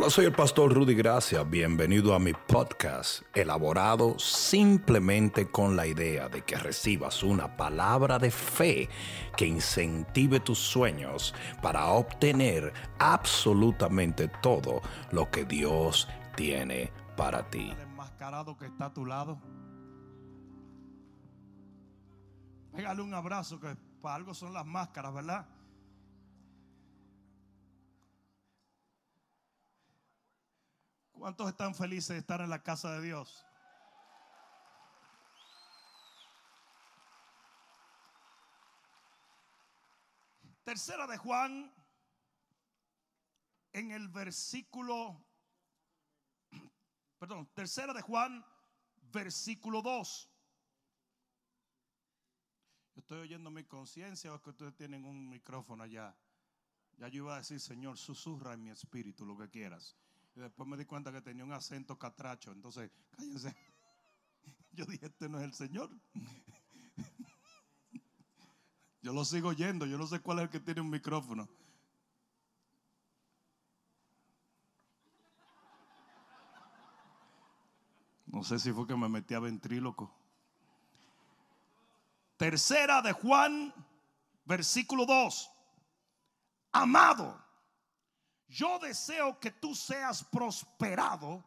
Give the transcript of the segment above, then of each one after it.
Hola, soy el pastor Rudy Gracia. Bienvenido a mi podcast, elaborado simplemente con la idea de que recibas una palabra de fe que incentive tus sueños para obtener absolutamente todo lo que Dios tiene para ti. El enmascarado que está a tu lado. Pégale un abrazo que para algo son las máscaras, ¿verdad? ¿Cuántos están felices de estar en la casa de Dios? Tercera de Juan, en el versículo, perdón, tercera de Juan, versículo 2. Yo estoy oyendo mi conciencia o es que ustedes tienen un micrófono allá. Ya yo iba a decir, Señor, susurra en mi espíritu lo que quieras. Y después me di cuenta que tenía un acento catracho. Entonces, cállense. Yo dije, este no es el Señor. Yo lo sigo oyendo. Yo no sé cuál es el que tiene un micrófono. No sé si fue que me metí a ventríloco. Tercera de Juan, versículo 2. Amado, yo deseo que tú seas prosperado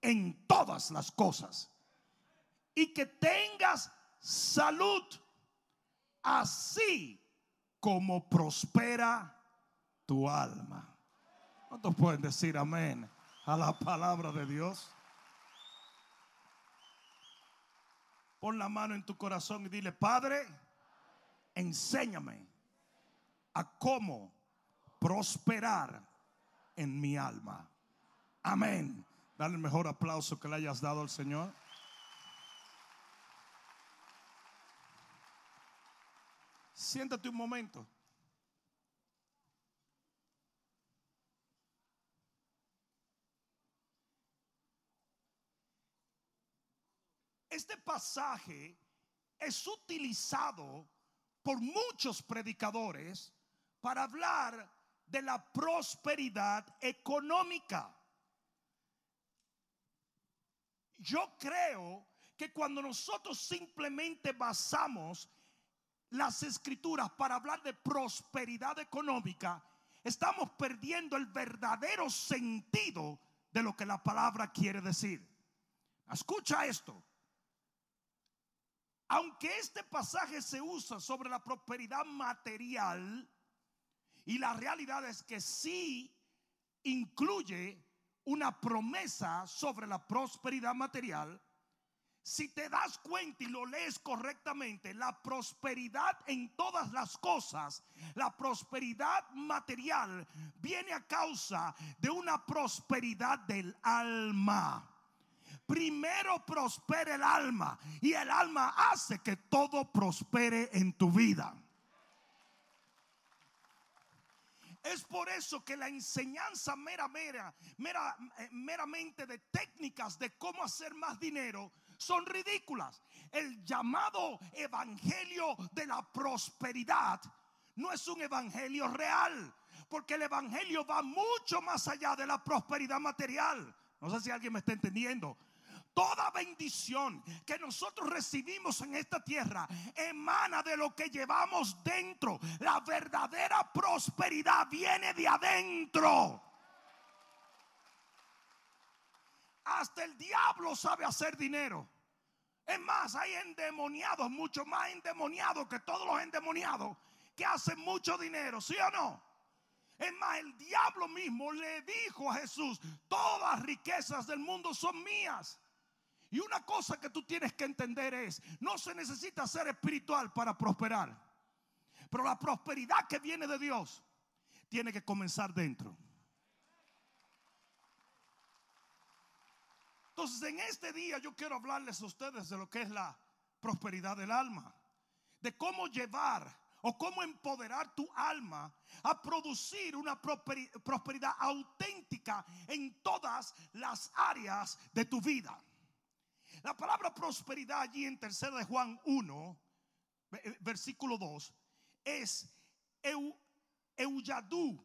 en todas las cosas y que tengas salud, así como prospera tu alma. ¿Cuántos pueden decir amén a la palabra de Dios? Pon la mano en tu corazón y dile, Padre, enséñame a cómo prosperar en mi alma. Amén. Dale el mejor aplauso que le hayas dado al Señor. Siéntate un momento. Este pasaje es utilizado por muchos predicadores para hablar de la prosperidad económica. Yo creo que cuando nosotros simplemente basamos las escrituras para hablar de prosperidad económica, estamos perdiendo el verdadero sentido de lo que la palabra quiere decir. Escucha esto. Aunque este pasaje se usa sobre la prosperidad material, y la realidad es que sí incluye una promesa sobre la prosperidad material. Si te das cuenta y lo lees correctamente, la prosperidad en todas las cosas, la prosperidad material viene a causa de una prosperidad del alma. Primero prospera el alma y el alma hace que todo prospere en tu vida. Es por eso que la enseñanza mera, mera, mera, eh, meramente de técnicas de cómo hacer más dinero son ridículas. El llamado evangelio de la prosperidad no es un evangelio real, porque el evangelio va mucho más allá de la prosperidad material. No sé si alguien me está entendiendo. Toda bendición que nosotros recibimos en esta tierra emana de lo que llevamos dentro. La verdadera prosperidad viene de adentro. Hasta el diablo sabe hacer dinero. Es más, hay endemoniados, mucho más endemoniados que todos los endemoniados, que hacen mucho dinero, ¿sí o no? Es más, el diablo mismo le dijo a Jesús, todas riquezas del mundo son mías. Y una cosa que tú tienes que entender es, no se necesita ser espiritual para prosperar. Pero la prosperidad que viene de Dios tiene que comenzar dentro. Entonces en este día yo quiero hablarles a ustedes de lo que es la prosperidad del alma. De cómo llevar o cómo empoderar tu alma a producir una prosperidad auténtica en todas las áreas de tu vida. La palabra prosperidad allí en tercera de Juan 1, eh, versículo 2, es euyadú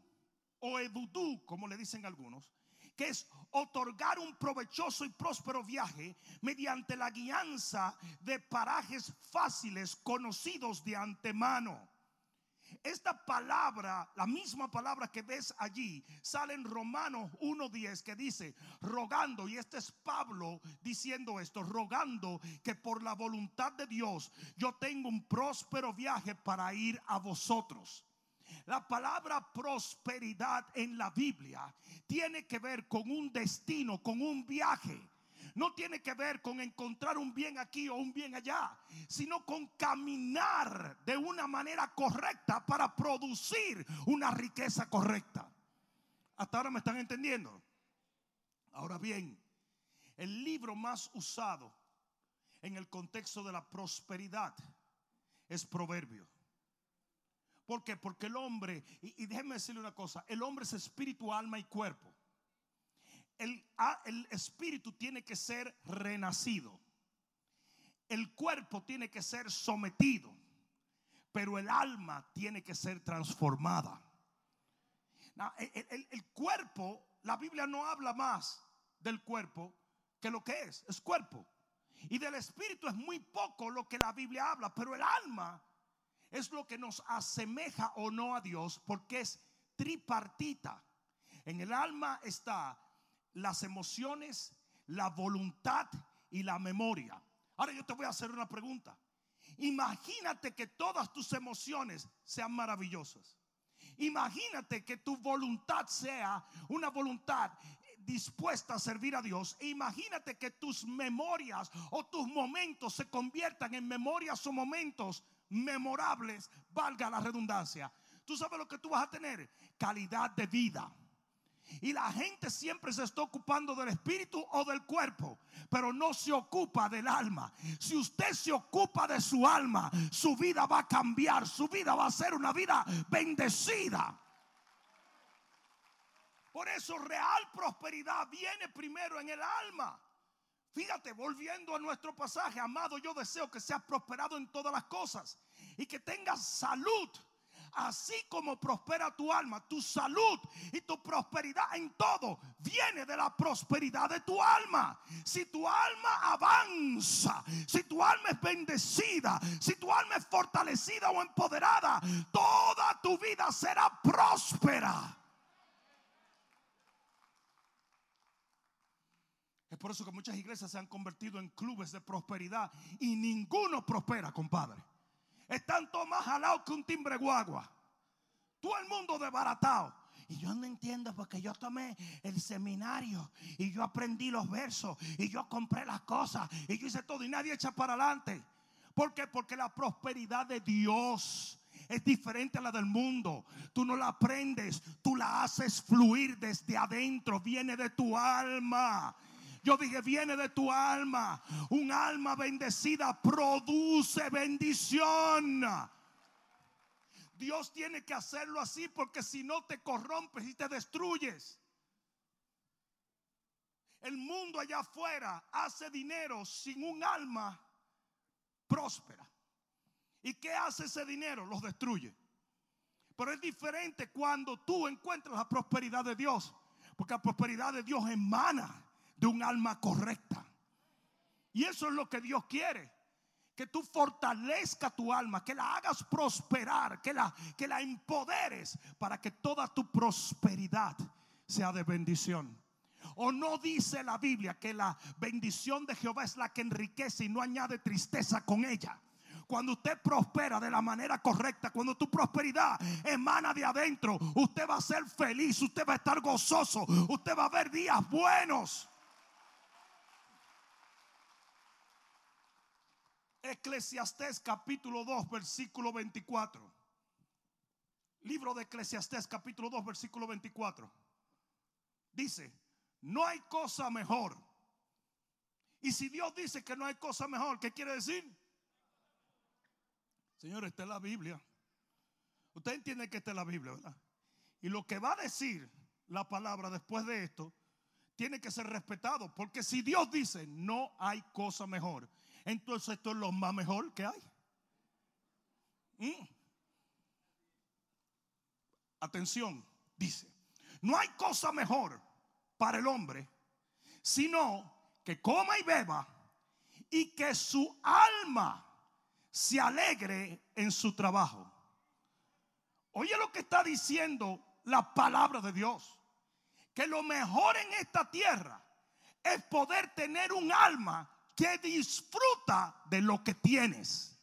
o edudú, como le dicen algunos, que es otorgar un provechoso y próspero viaje mediante la guianza de parajes fáciles conocidos de antemano. Esta palabra, la misma palabra que ves allí, sale en Romanos 1.10 que dice, rogando, y este es Pablo diciendo esto, rogando que por la voluntad de Dios yo tengo un próspero viaje para ir a vosotros. La palabra prosperidad en la Biblia tiene que ver con un destino, con un viaje no tiene que ver con encontrar un bien aquí o un bien allá, sino con caminar de una manera correcta para producir una riqueza correcta. Hasta ahora me están entendiendo. Ahora bien, el libro más usado en el contexto de la prosperidad es Proverbio. ¿Por qué? Porque el hombre, y, déjenme decirle una cosa, el hombre es espíritu, alma y cuerpo el, espíritu tiene que ser renacido. El cuerpo tiene que ser sometido. Pero el alma tiene que ser transformada. el, el cuerpo, la Biblia no habla más del cuerpo que lo que es. Es cuerpo. Y del espíritu es muy poco lo que la Biblia habla. Pero el alma es lo que nos asemeja o no a Dios porque es tripartita. En el alma está las emociones, la voluntad y la memoria. Ahora yo te voy a hacer una pregunta. Imagínate que todas tus emociones sean maravillosas. Imagínate que tu voluntad sea una voluntad dispuesta a servir a Dios. E imagínate que tus memorias o tus momentos se conviertan en memorias o momentos memorables, valga la redundancia. Tú sabes lo que tú vas a tener, calidad de vida. Y la gente siempre se está ocupando del espíritu o del cuerpo, pero no se ocupa del alma. Si usted se ocupa de su alma, su vida va a cambiar, su vida va a ser una vida bendecida. Por eso real prosperidad viene primero en el alma. Fíjate, volviendo a nuestro pasaje, amado, yo deseo que seas prosperado en todas las cosas y que tengas salud Así como prospera tu alma, tu salud y tu prosperidad en todo viene de la prosperidad de tu alma. Si tu alma avanza, si tu alma es bendecida, si tu alma es fortalecida o empoderada, toda tu vida será próspera. Es por eso que muchas iglesias se han convertido en clubes de prosperidad y ninguno prospera, compadre. Están todos más jalados que un timbre guagua. Todo el mundo desbaratado. Y yo no entiendo porque yo tomé el seminario y yo aprendí los versos y yo compré las cosas y yo hice todo y nadie echa para adelante. ¿Por qué? Porque la prosperidad de Dios es diferente a la del mundo. Tú no la aprendes, tú la haces fluir desde adentro, viene de tu alma. Yo dije, viene de tu alma. Un alma bendecida produce bendición. Dios tiene que hacerlo así porque si no te corrompes y te destruyes. El mundo allá afuera hace dinero sin un alma próspera. ¿Y qué hace ese dinero? Los destruye. Pero es diferente cuando tú encuentras la prosperidad de Dios. Porque la prosperidad de Dios emana de un alma correcta. Y eso es lo que Dios quiere. Que tú fortalezca tu alma, que la hagas prosperar, que la, que la empoderes para que toda tu prosperidad sea de bendición. O no dice la Biblia que la bendición de Jehová es la que enriquece y no añade tristeza con ella. Cuando usted prospera de la manera correcta, cuando tu prosperidad emana de adentro, usted va a ser feliz, usted va a estar gozoso, usted va a ver días buenos. Eclesiastés capítulo 2, versículo 24. Libro de Eclesiastés capítulo 2, versículo 24. Dice, no hay cosa mejor. Y si Dios dice que no hay cosa mejor, ¿qué quiere decir? Señor, esta es la Biblia. Usted entiende que esta es la Biblia, ¿verdad? Y lo que va a decir la palabra después de esto tiene que ser respetado. Porque si Dios dice no hay cosa mejor, entonces esto es lo más mejor que hay. Mm. Atención, dice, no hay cosa mejor para el hombre, sino que coma y beba y que su alma se alegre en su trabajo. Oye lo que está diciendo la palabra de Dios. Que lo mejor en esta tierra es poder tener un alma que disfruta de lo que tienes.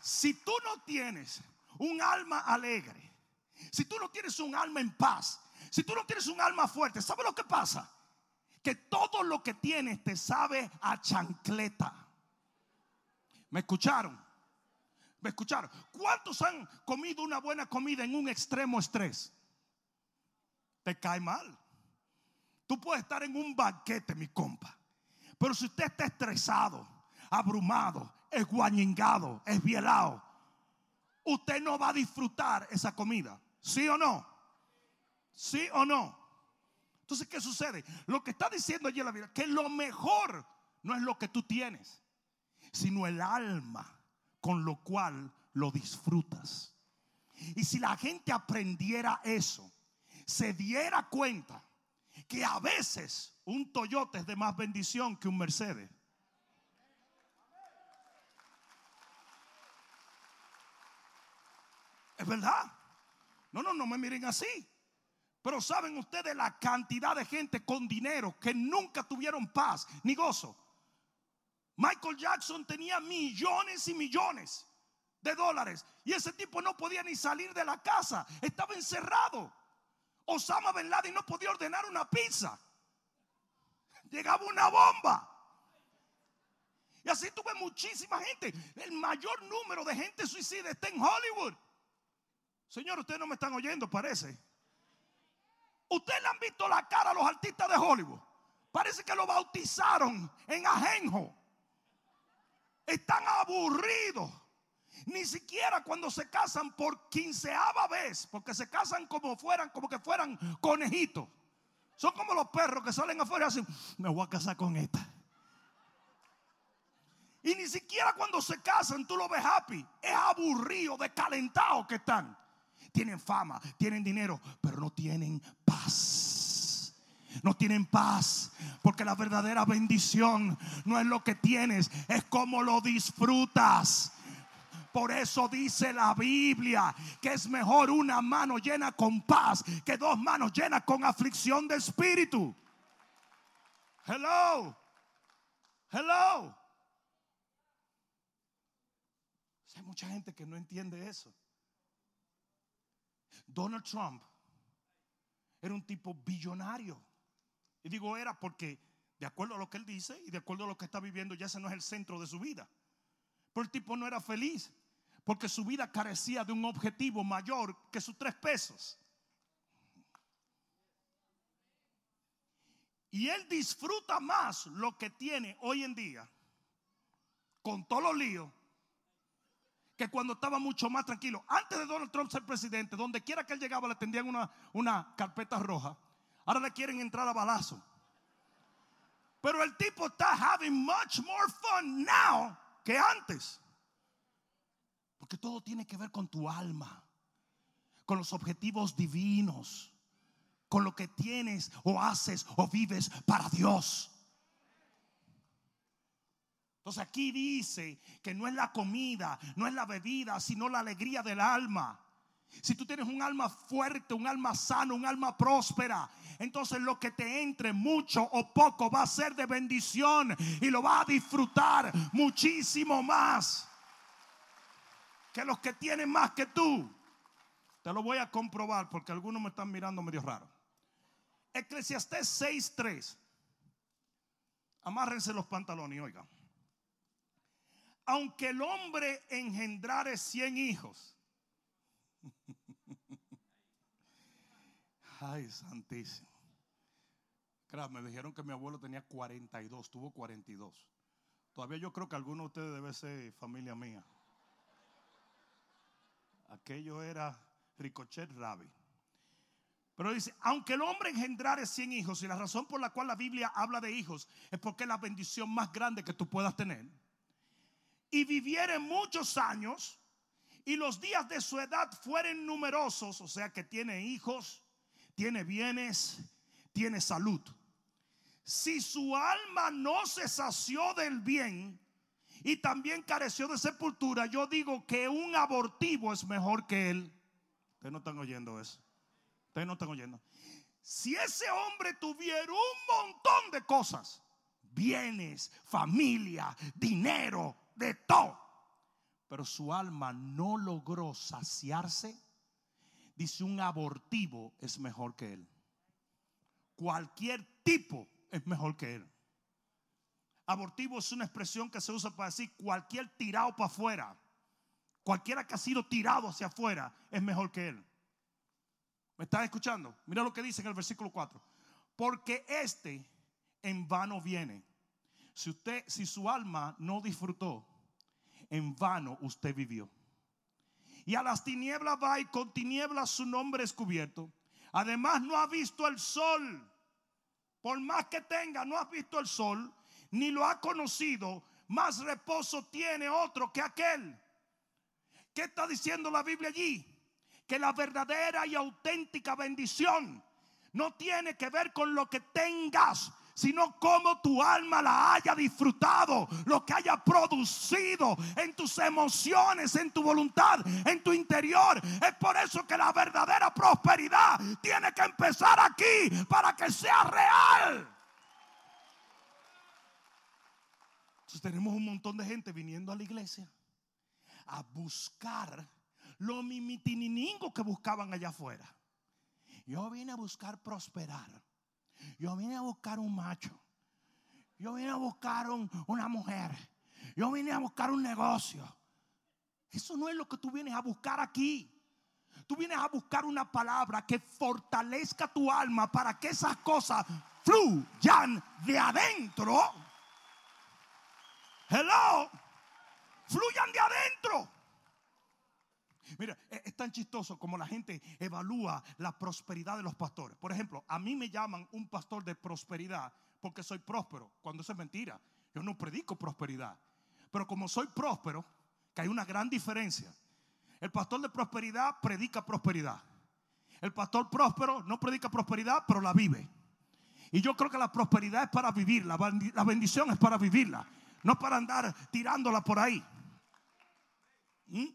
Si tú no tienes un alma alegre, si tú no tienes un alma en paz, si tú no tienes un alma fuerte, ¿sabes lo que pasa? Que todo lo que tienes te sabe a chancleta. ¿Me escucharon? ¿Me escucharon? ¿Cuántos han comido una buena comida en un extremo estrés? Te cae mal. Tú puedes estar en un banquete, mi compa. Pero si usted está estresado, abrumado, esguañingado, esbielado, usted no va a disfrutar esa comida. ¿Sí o no? ¿Sí o no? Entonces, ¿qué sucede? Lo que está diciendo allí la Biblia, que lo mejor no es lo que tú tienes, sino el alma con lo cual lo disfrutas. Y si la gente aprendiera eso, se diera cuenta que a veces un Toyota es de más bendición que un Mercedes. Es verdad. No, no, no me miren así. Pero saben ustedes la cantidad de gente con dinero que nunca tuvieron paz ni gozo. Michael Jackson tenía millones y millones de dólares y ese tipo no podía ni salir de la casa, estaba encerrado. Osama Ben Laden no podía ordenar una pizza. Llegaba una bomba. Y así tuve muchísima gente. El mayor número de gente suicida está en Hollywood. Señor, ustedes no me están oyendo, parece. Ustedes le han visto la cara a los artistas de Hollywood. Parece que lo bautizaron en ajenjo. Están aburridos. Ni siquiera cuando se casan por quinceava vez, porque se casan como fueran, como que fueran conejitos. Son como los perros que salen afuera y hacen, me voy a casar con esta. Y ni siquiera cuando se casan tú lo ves happy. Es aburrido, descalentado que están tienen fama, tienen dinero, pero no tienen paz. No tienen paz, porque la verdadera bendición no es lo que tienes, es como lo disfrutas. Por eso dice la Biblia que es mejor una mano llena con paz que dos manos llenas con aflicción de espíritu. Hello. Hello. Hay mucha gente que no entiende eso. Donald Trump era un tipo billonario. Y digo era porque de acuerdo a lo que él dice y de acuerdo a lo que está viviendo, ya ese no es el centro de su vida. Pero el tipo no era feliz porque su vida carecía de un objetivo mayor que sus tres pesos. Y él disfruta más lo que tiene hoy en día con todos los líos que cuando estaba mucho más tranquilo. Antes de Donald Trump ser presidente, donde quiera que él llegaba le tendían una, una carpeta roja. Ahora le quieren entrar a balazo. Pero el tipo está having much more fun now que antes. Porque todo tiene que ver con tu alma, con los objetivos divinos, con lo que tienes o haces o vives para Dios. Entonces aquí dice que no es la comida, no es la bebida, sino la alegría del alma. Si tú tienes un alma fuerte, un alma sano, un alma próspera, entonces lo que te entre mucho o poco va a ser de bendición y lo va a disfrutar muchísimo más que los que tienen más que tú. Te lo voy a comprobar porque algunos me están mirando medio raro. Eclesiastés 6:3. Amárrense los pantalones, oigan aunque el hombre engendrare cien hijos. Ay, santísimo. me dijeron que mi abuelo tenía 42, tuvo 42. Todavía yo creo que alguno de ustedes debe ser familia mía. Aquello era Ricochet Rabi. Pero dice, aunque el hombre engendrare 100 hijos, y la razón por la cual la Biblia habla de hijos es porque es la bendición más grande que tú puedas tener y viviere muchos años y los días de su edad fueren numerosos, o sea que tiene hijos, tiene bienes, tiene salud. Si su alma no se sació del bien y también careció de sepultura, yo digo que un abortivo es mejor que él. Ustedes no están oyendo eso. Ustedes no están oyendo. Si ese hombre tuviera un montón de cosas, bienes, familia, dinero, de todo, pero su alma no logró saciarse, dice un abortivo es mejor que él. Cualquier tipo es mejor que él. Abortivo es una expresión que se usa para decir cualquier tirado para afuera, cualquiera que ha sido tirado hacia afuera es mejor que él. ¿Me estás escuchando? Mira lo que dice en el versículo 4. Porque este en vano viene. Si usted, si su alma no disfrutó, en vano usted vivió. Y a las tinieblas va y con tinieblas su nombre es cubierto. Además no ha visto el sol. Por más que tenga, no ha visto el sol, ni lo ha conocido. Más reposo tiene otro que aquel. ¿Qué está diciendo la Biblia allí? Que la verdadera y auténtica bendición no tiene que ver con lo que tengas, sino como tu alma la haya disfrutado, lo que haya producido en tus emociones, en tu voluntad, en tu interior. Es por eso que la verdadera prosperidad tiene que empezar aquí para que sea real. Entonces tenemos un montón de gente viniendo a la iglesia a buscar lo mimitininingo que buscaban allá afuera. Yo vine a buscar prosperar. Yo vine a buscar un macho. Yo vine a buscar una mujer. Yo vine a buscar un negocio. Eso no es lo que tú vienes a buscar aquí. Tú vienes a buscar una palabra que fortalezca tu alma para que esas cosas fluyan de adentro. Hello. Fluyan de adentro. Mira, e-, es tan chistoso como la gente evalúa la prosperidad de los pastores. Por ejemplo, a mí me llaman un pastor de prosperidad porque soy próspero, cuando eso es mentira. Yo no predico prosperidad. Pero como soy próspero, que hay una gran diferencia. El pastor de prosperidad predica prosperidad. El pastor próspero no predica prosperidad, pero la vive. Y yo creo que la prosperidad es para vivirla, la bendición es para vivirla, no para andar tirándola por ahí. ¿Mm?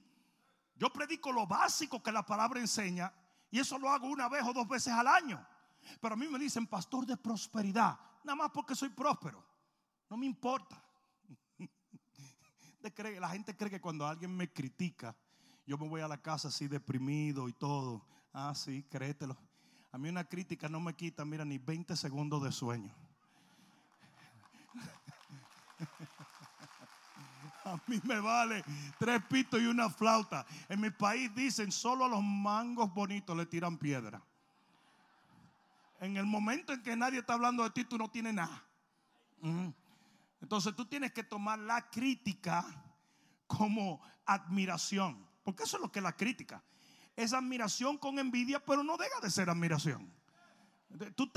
Yo predico lo básico que la palabra enseña y eso lo hago una vez o dos veces al año. Pero a mí me dicen pastor de prosperidad, nada más porque soy próspero. No me importa. La gente cree que cuando alguien me critica, yo me voy a la casa así deprimido y todo. Ah, sí, créetelo. A mí una crítica no me quita, mira, ni 20 segundos de sueño. A mí me vale tres pitos y una flauta. En mi país dicen, solo a los mangos bonitos le tiran piedra. En el momento en que nadie está hablando de ti, tú no tienes nada. Entonces tú tienes que tomar la crítica como admiración. Porque eso es lo que es la crítica. Es admiración con envidia, pero no deja de ser admiración. Tú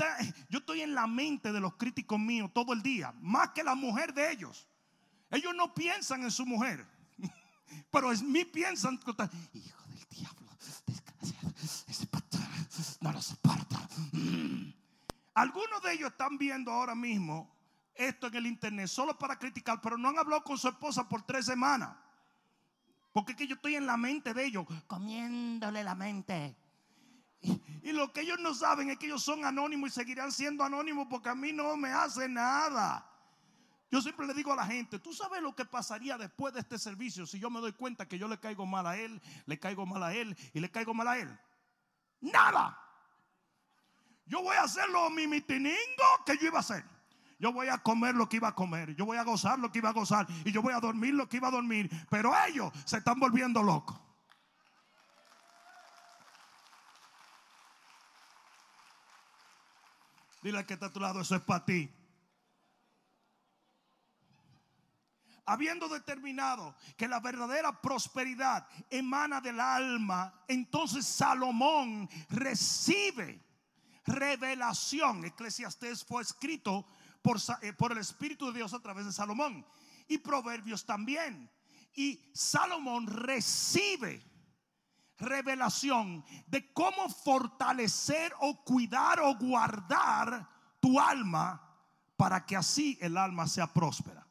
yo estoy en la mente de los críticos míos todo el día, más que la mujer de ellos. Ellos no piensan en su mujer, pero en mí piensan, hijo del diablo, ese no lo soporta. Mm. Algunos de ellos están viendo ahora mismo esto en el internet solo para criticar, pero no han hablado con su esposa por tres semanas. Porque es que yo estoy en la mente de ellos, comiéndole la mente. Y, lo que ellos no saben es que ellos son anónimos y seguirán siendo anónimos porque a mí no me hace nada. Yo siempre le digo a la gente, tú sabes lo que pasaría después de este servicio si yo me doy cuenta que yo le caigo mal a él, le caigo mal a él y le caigo mal a él. Nada. Yo voy a hacer lo mimitiningo que yo iba a hacer. Yo voy a comer lo que iba a comer. Yo voy a gozar lo que iba a gozar. Y yo voy a dormir lo que iba a dormir. Pero ellos se están volviendo locos. Dile que está a tu lado, eso es para ti. Habiendo determinado que la verdadera prosperidad emana del alma, entonces Salomón recibe revelación. Eclesiastés fue escrito por, eh, por, el Espíritu de Dios a través de Salomón. Y Proverbios también. Y Salomón recibe revelación de cómo fortalecer o cuidar o guardar tu alma para que así el alma sea próspera.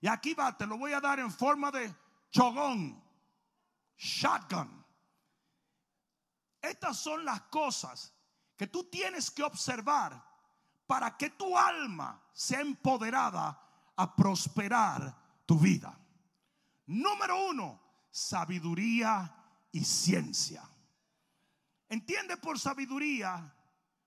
Y aquí va, te lo voy a dar en forma de chogón, shotgun. Estas son las cosas que tú tienes que observar para que tu alma sea empoderada a prosperar tu vida. Número uno, sabiduría y ciencia. Entiende por sabiduría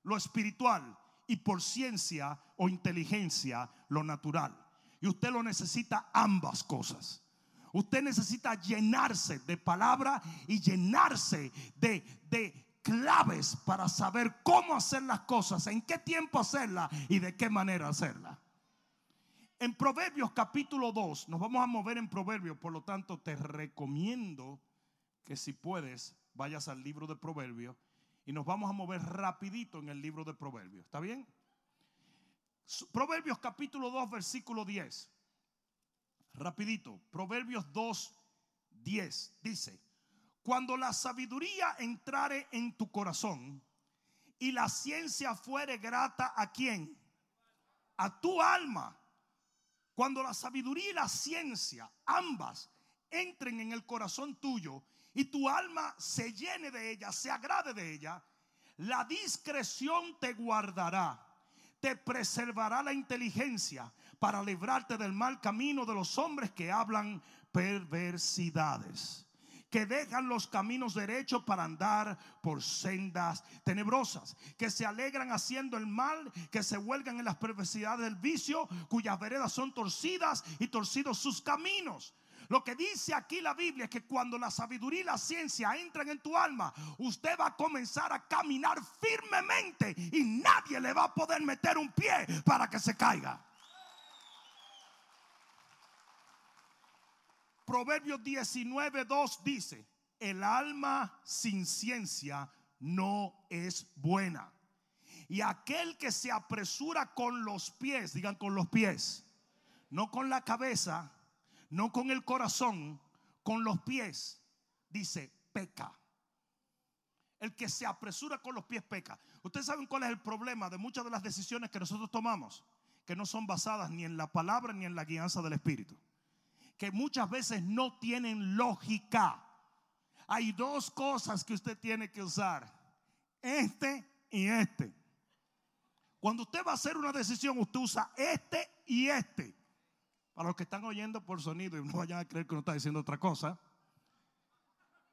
lo espiritual y por ciencia o inteligencia lo natural. Y usted lo necesita ambas cosas. Usted necesita llenarse de palabra y llenarse de, de claves para saber cómo hacer las cosas, en qué tiempo hacerlas y de qué manera hacerlas. En Proverbios capítulo 2, nos vamos a mover en Proverbios, por lo tanto te recomiendo que si puedes vayas al libro de Proverbios y nos vamos a mover rapidito en el libro de Proverbios. ¿Está bien? Proverbios capítulo 2 versículo 10. Rapidito. Proverbios 2, 10 dice, cuando la sabiduría entrare en tu corazón y la ciencia fuere grata a quién? A tu alma. Cuando la sabiduría y la ciencia, ambas, entren en el corazón tuyo y tu alma se llene de ella, se agrade de ella, la discreción te guardará, te preservará la inteligencia para librarte del mal camino de los hombres que hablan perversidades que dejan los caminos derechos para andar por sendas tenebrosas, que se alegran haciendo el mal, que se huelgan en las perversidades del vicio, cuyas veredas son torcidas y torcidos sus caminos. Lo que dice aquí la Biblia es que cuando la sabiduría y la ciencia entran en tu alma, usted va a comenzar a caminar firmemente y nadie le va a poder meter un pie para que se caiga. Proverbios 19, 2 dice, el alma sin ciencia no es buena. Y aquel que se apresura con los pies, digan con los pies, no con la cabeza, no con el corazón, con los pies, dice, peca. El que se apresura con los pies peca. Ustedes saben cuál es el problema de muchas de las decisiones que nosotros tomamos, que no son basadas ni en la palabra ni en la guianza del Espíritu, que muchas veces no tienen lógica. Hay dos cosas que usted tiene que usar, este y este. Cuando usted va a hacer una decisión, usted usa este y este. Para los que están oyendo por sonido y no vayan a creer que uno está diciendo otra cosa.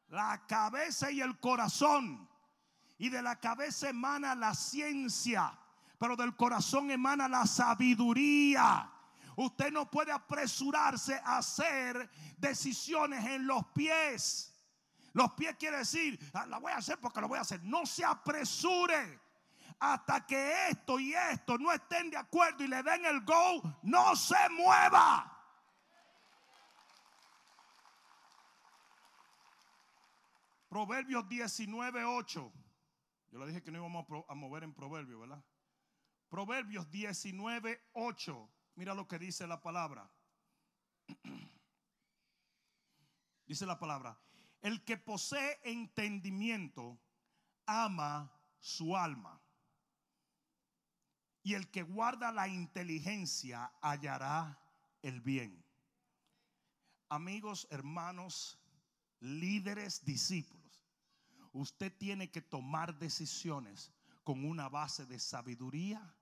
La cabeza y el corazón. Y de la cabeza emana la ciencia. Pero del corazón emana la sabiduría. Usted no puede apresurarse a hacer decisiones en los pies. Los pies quiere decir, ah, la voy a hacer porque lo voy a hacer. No se apresure hasta que esto y esto no estén de acuerdo y le den el go, no se mueva. Proverbios 19, 8. Yo le dije que no íbamos a mover en Proverbios, ¿verdad? Proverbios 19, 8. Mira lo que dice la palabra. dice la palabra. El que posee entendimiento ama su alma y el que guarda la inteligencia hallará el bien. Amigos, hermanos, líderes, discípulos, usted tiene que tomar decisiones con una base de sabiduría,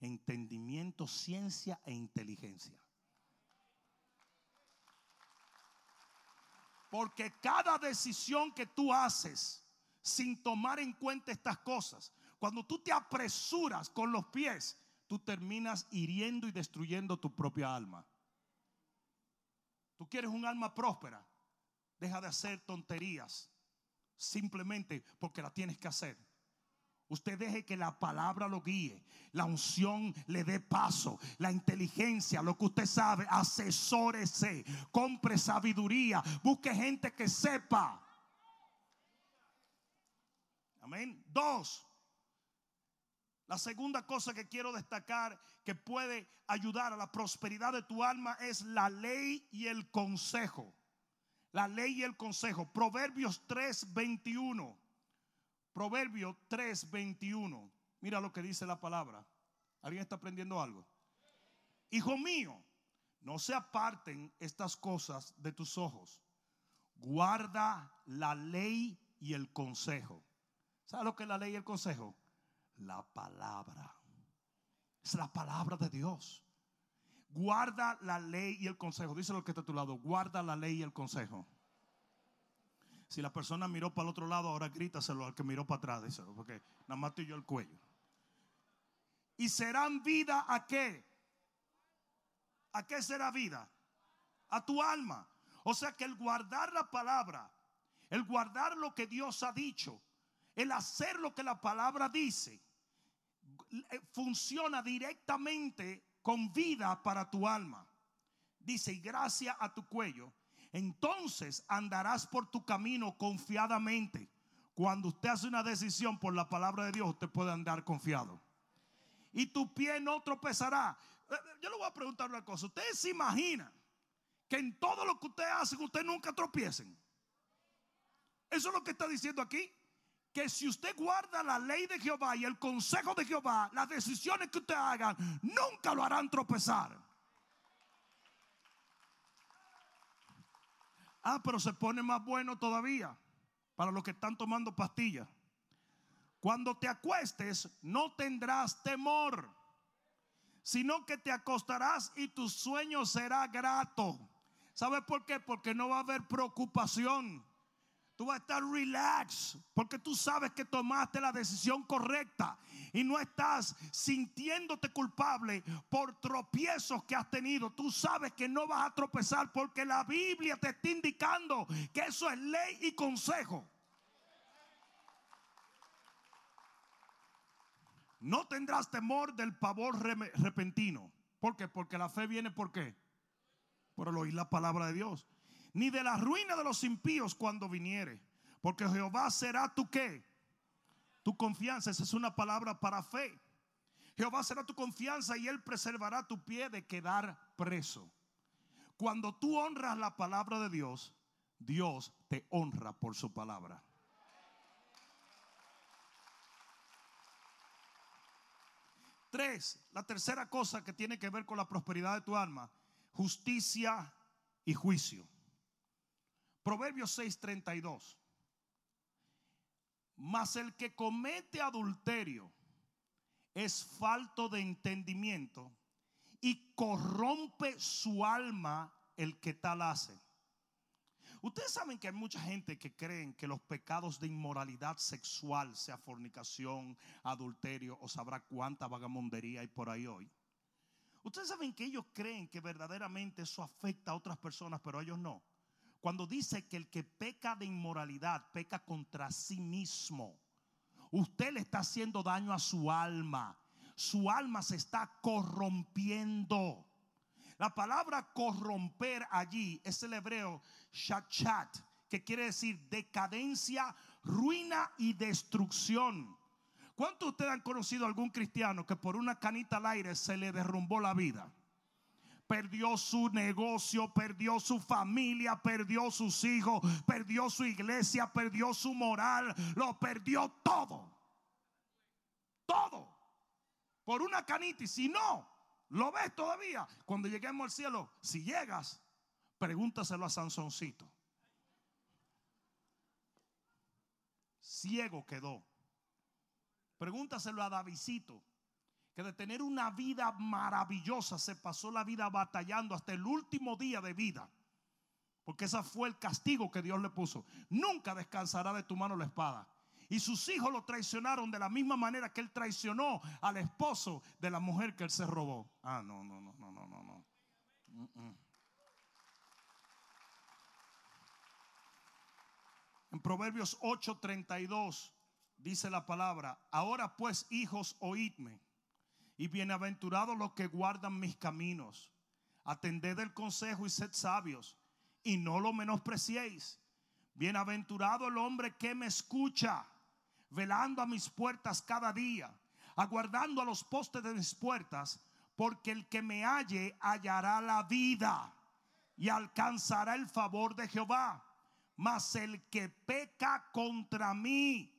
entendimiento, ciencia e inteligencia. Porque cada decisión que tú haces sin tomar en cuenta estas cosas, cuando tú te apresuras con los pies, tú terminas hiriendo y destruyendo tu propia alma. Tú quieres un alma próspera, deja de hacer tonterías simplemente porque la tienes que hacer. Usted deje que la palabra lo guíe, la unción le dé paso, la inteligencia, lo que usted sabe, asesórese, compre sabiduría, busque gente que sepa. Amén. Dos, la segunda cosa que quiero destacar que puede ayudar a la prosperidad de tu alma es la ley y el consejo. La ley y el consejo. Proverbios 3:21. Proverbios 3:21. Mira lo que dice la palabra. ¿Alguien está aprendiendo algo? Hijo mío, no se aparten estas cosas de tus ojos. Guarda la ley y el consejo. ¿Sabes lo que es la ley y el consejo? La palabra. Es la palabra de Dios. Guarda la ley y el consejo. Dice lo que está a tu lado. Guarda la ley y el consejo. Si la persona miró para el otro lado, ahora grítaselo al que miró para atrás. Díselo, porque nada más yo el cuello. Y serán vida a qué? ¿A qué será vida? A tu alma. O sea que el guardar la palabra, el guardar lo que Dios ha dicho, el hacer lo que la palabra dice, funciona directamente con vida para tu alma. Dice, y gracia a tu cuello. Entonces andarás por tu camino confiadamente. Cuando usted hace una decisión por la palabra de Dios, usted puede andar confiado. Y tu pie no tropezará. Eh, eh, yo le voy a preguntar una cosa. ¿Ustedes se imaginan que en todo lo que ustedes hacen, ustedes nunca tropiecen? Eso es lo que está diciendo aquí. Que si usted guarda la ley de Jehová y el consejo de Jehová, las decisiones que usted hagan nunca lo harán tropezar. Ah, pero se pone más bueno todavía para los que están tomando pastillas. Cuando te acuestes, no tendrás temor sino que te acostarás y tu sueño será grato. ¿Sabes por qué? Porque no va a haber preocupación. Tú vas a estar relax porque tú sabes que tomaste la decisión correcta y no estás sintiéndote culpable por tropiezos que has tenido. Tú sabes que no vas a tropezar porque la Biblia te está indicando que eso es ley y consejo. No tendrás temor del pavor repentino. ¿Por qué? Porque la fe viene por qué? Por el oír la palabra de Dios. Ni de la ruina de los impíos cuando viniere. Porque Jehová será tu qué? Tu confianza. Esa es una palabra para fe. Jehová será tu confianza y él preservará tu pie de quedar preso. Cuando tú honras la palabra de Dios, Dios te honra por su palabra. Tres, la tercera cosa que tiene que ver con la prosperidad de tu alma, justicia y juicio. Proverbios 6:32. Mas el que comete adulterio es falto de entendimiento y corrompe su alma el que tal hace. Ustedes saben que hay mucha gente que creen que los pecados de inmoralidad sexual, sea fornicación, adulterio o sabrá cuánta vagamondería hay por ahí hoy. Ustedes saben que ellos creen que verdaderamente eso afecta a otras personas, pero ellos no. Cuando dice que el que peca de inmoralidad peca contra sí mismo, usted le está haciendo daño a su alma. Su alma se está corrompiendo. La palabra corromper allí es el hebreo shachat, que quiere decir decadencia, ruina y destrucción. ¿Cuántos de ustedes han conocido a algún cristiano que por una canita al aire se le derrumbó la vida? Perdió su negocio, perdió su familia, perdió sus hijos, perdió su iglesia, perdió su moral, lo perdió todo. Todo. Por una canita. Y si no, ¿Lo ves todavía? Cuando lleguemos al cielo, si llegas, pregúntaselo a Sansoncito. Ciego quedó. Pregúntaselo a Davidito, que de tener una vida maravillosa se pasó la vida batallando hasta el último día de vida. Porque ese fue el castigo que Dios le puso. Nunca descansará de tu mano la espada. Y sus hijos lo traicionaron de la misma manera que él traicionó al esposo de la mujer que él se robó. Ah, no, no, no, no, no, no. En Proverbios 8:32 dice la palabra, ahora pues hijos, oídme, y bienaventurados los que guardan mis caminos. Atended el consejo y sed sabios, y no lo menospreciéis. Bienaventurado el hombre que me escucha velando a mis puertas cada día, aguardando a los postes de mis puertas, porque el que me halle hallará la vida y alcanzará el favor de Jehová. Mas el que peca contra mí,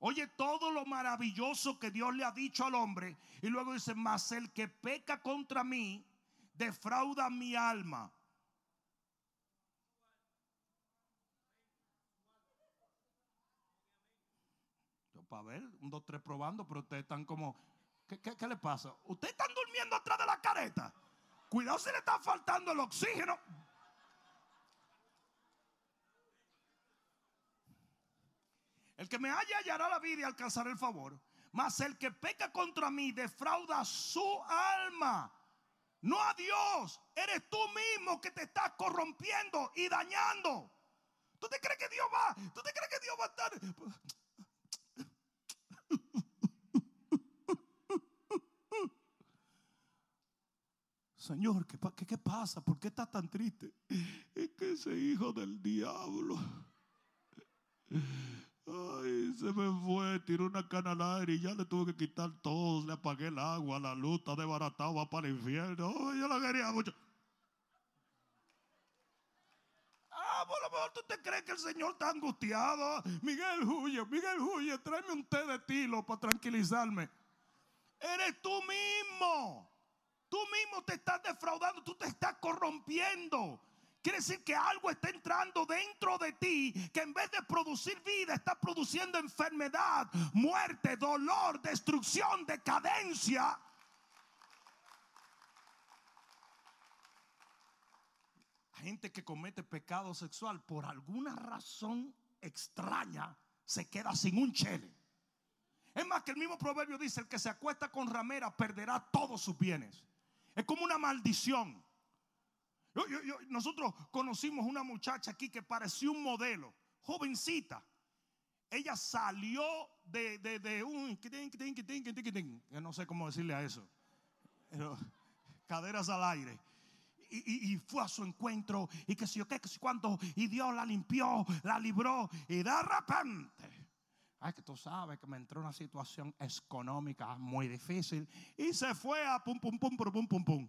oye todo lo maravilloso que Dios le ha dicho al hombre, y luego dice, mas el que peca contra mí, defrauda mi alma. Yo para ver, un, dos, tres probando, pero ustedes están como, ¿qué, qué, qué le pasa? Ustedes están durmiendo atrás de la careta. Cuidado si le está faltando el oxígeno. El que me haya hallará la vida y alcanzará el favor. Mas el que peca contra mí defrauda su alma. No a Dios. Eres tú mismo que te estás corrompiendo y dañando. ¿Tú te crees que Dios va? ¿Tú te crees que Dios va a estar? Señor, ¿qué, qué, ¿qué, pasa? ¿Por qué estás tan triste? Es que ese hijo del diablo. Ay, se me fue, tiró una cana al aire y ya le tuve que quitar todo. Le apagué el agua, la luz está desbaratada, va para el infierno. Ay, yo la quería mucho. Ah, por lo mejor tú te crees que el Señor está angustiado. Miguel huye, Miguel huye, tráeme un té de tilo para tranquilizarme. Eres tú mismo. Tú mismo te estás defraudando, tú te estás corrompiendo. Quiere decir que algo está entrando dentro de ti que en vez de producir vida está produciendo enfermedad, muerte, dolor, destrucción, decadencia. Gente que comete pecado sexual por alguna razón extraña se queda sin un chele. Es más que el mismo proverbio dice, el que se acuesta con ramera perderá todos sus bienes. Es como una maldición. Nosotros conocimos una muchacha aquí que parecía un modelo, jovencita. Ella salió de, de, de un... No sé cómo decirle a eso. Pero, caderas al aire. Y, fue a su encuentro y que si yo qué, que si cuánto, y Dios la limpió, la libró y de repente Ay, que tú sabes que me entró una situación económica muy difícil y se fue a pum, pum, pum, pum, pum, pum, pum.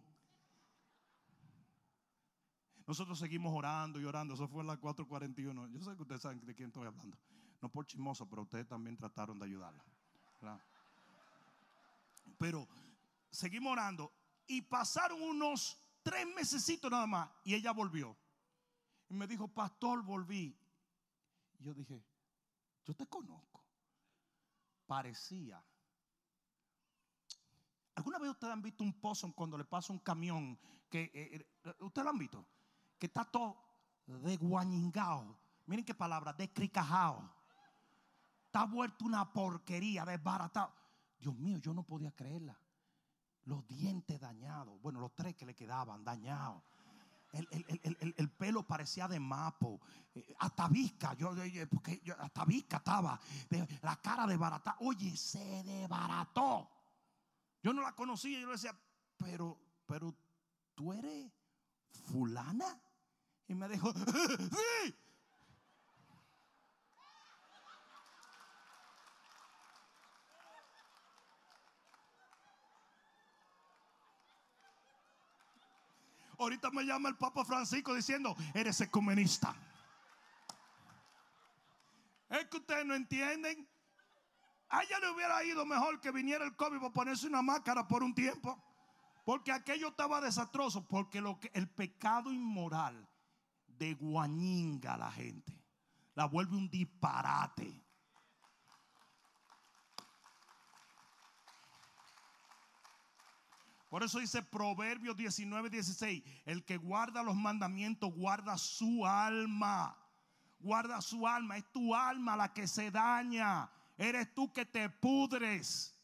Nosotros seguimos orando y orando. Eso fue en las 4:41. Yo sé que ustedes saben de quién estoy hablando. No por chismoso, pero ustedes también trataron de ayudarla. Pero seguimos orando y pasaron unos tres mesecitos nada más y ella volvió. Y me dijo, pastor, volví. Yo dije, yo te conozco parecía. ¿Alguna vez ustedes han visto un pozo cuando le pasa un camión? Que, eh, eh, ¿Ustedes lo han visto? Que está todo de guañingao. Miren qué palabra, de cricajao. Está vuelto una porquería, desbaratado. Dios mío, yo no podía creerla. Los dientes dañados. Bueno, los tres que le quedaban dañados. El, el, el, el, pelo parecía de mapo, eh, hasta visca, yo, porque yo, hasta visca estaba, la cara de barata, oye, se desbarató. Yo no la conocía, yo le decía, pero, pero tú eres fulana. Y me dijo, sí. Ahorita me llama el Papa Francisco diciendo, eres ecumenista. Es que ustedes no entienden. A ella le hubiera ido mejor que viniera el COVID para ponerse una máscara por un tiempo. Porque aquello estaba desastroso. Porque lo que, el pecado inmoral de guañinga a la gente. La vuelve un disparate. Por eso dice Proverbios 19, 16, el que guarda los mandamientos guarda su alma. Guarda su alma, es tu alma la que se daña. Eres tú que te pudres.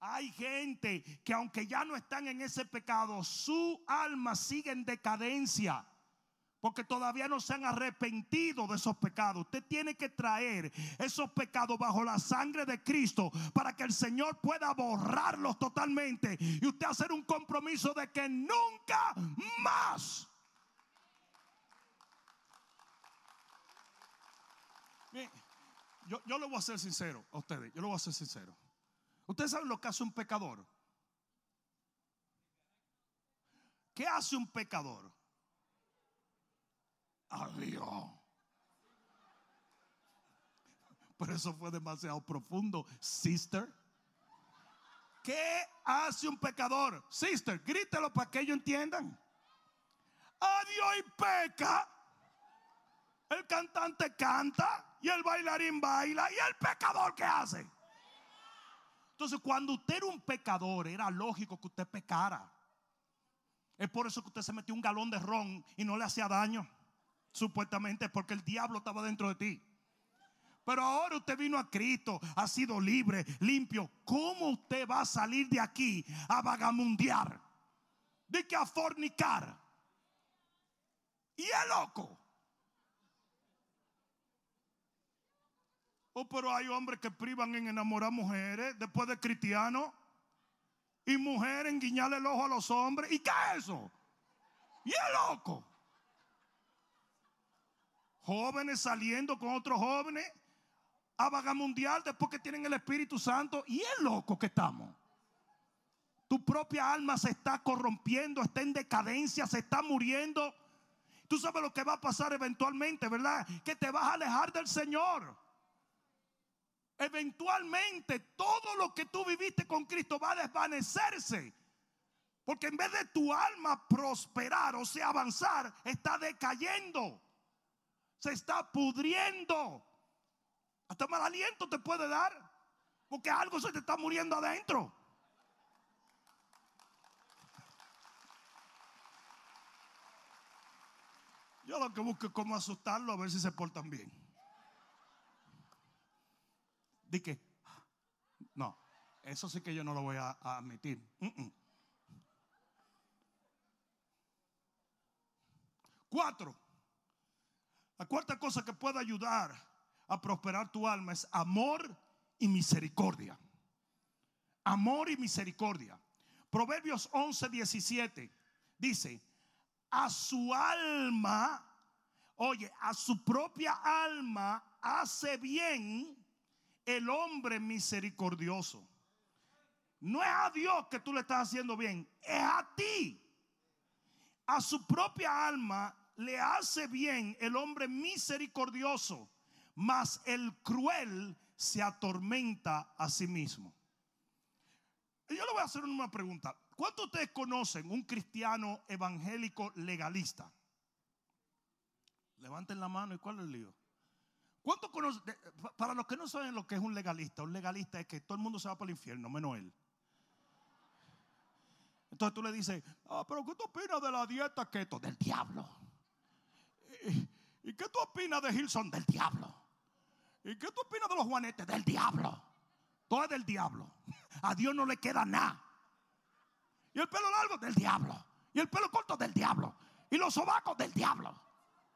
Hay gente que aunque ya no están en ese pecado, su alma sigue en decadencia porque todavía no se han arrepentido de esos pecados. Usted tiene que traer esos pecados bajo la sangre de Cristo para que el Señor pueda borrarlos totalmente y usted hacer un compromiso de que nunca más. Yo, yo le voy a ser sincero a ustedes, yo le voy a ser sincero. Ustedes saben lo que hace un pecador. ¿Qué hace un pecador? Adiós. Pero eso fue demasiado profundo, sister. ¿Qué hace un pecador? Sister, grítelo para que ellos entiendan. Adiós y peca. El cantante canta y el bailarín baila. ¿Y el pecador qué hace? Entonces, cuando usted era un pecador, era lógico que usted pecara. Es por eso que usted se metió un galón de ron y no le hacía daño. Supuestamente porque el diablo estaba dentro de ti. Pero ahora usted vino a Cristo, ha sido libre, limpio. ¿Cómo usted va a salir de aquí a vagamundear? De que a fornicar. Y es loco. Oh, pero hay hombres que privan en enamorar mujeres después de cristianos. Y mujeres en guiñarle el ojo a los hombres. ¿Y qué es eso? Y es loco. Jóvenes saliendo con otros jóvenes a vagamundial después que tienen el Espíritu Santo. Y es loco que estamos. Tu propia alma se está corrompiendo, está en decadencia, se está muriendo. Tú sabes lo que va a pasar eventualmente, ¿verdad? Que te vas a alejar del Señor. Eventualmente todo lo que tú viviste con Cristo va a desvanecerse. Porque en vez de tu alma prosperar, o sea, avanzar, está decayendo. Se está pudriendo. Hasta mal aliento te puede dar. Porque algo se te está muriendo adentro. Yo lo que busco es cómo asustarlo a ver si se portan bien. Di que, no, eso sí que yo no lo voy a, admitir. Cuatro. La cuarta cosa que puede ayudar a prosperar tu alma es amor y misericordia. Amor y misericordia. Proverbios 11, 17 dice, a su alma, oye, a su propia alma hace bien el hombre misericordioso. No es a Dios que tú le estás haciendo bien, es a ti. A su propia alma le hace bien el hombre misericordioso, mas el cruel se atormenta a sí mismo. Y yo le voy a hacer una pregunta. ¿Cuántos de ustedes conocen un cristiano evangélico legalista? Levanten la mano y cuál es el lío. ¿Cuántos conocen? Para los que no saben lo que es un legalista, un legalista es que todo el mundo se va para el infierno, menos él. Entonces tú le dices, ah, pero ¿qué tú opinas de la dieta keto? Del diablo. ¿Y, qué tú opinas de Hilson? Del diablo. ¿Y qué tú opinas de los juanetes? Del diablo. Todo es del diablo. A Dios no le queda nada. Y el pelo largo del diablo. Y el pelo corto del diablo. Y los sobacos del diablo.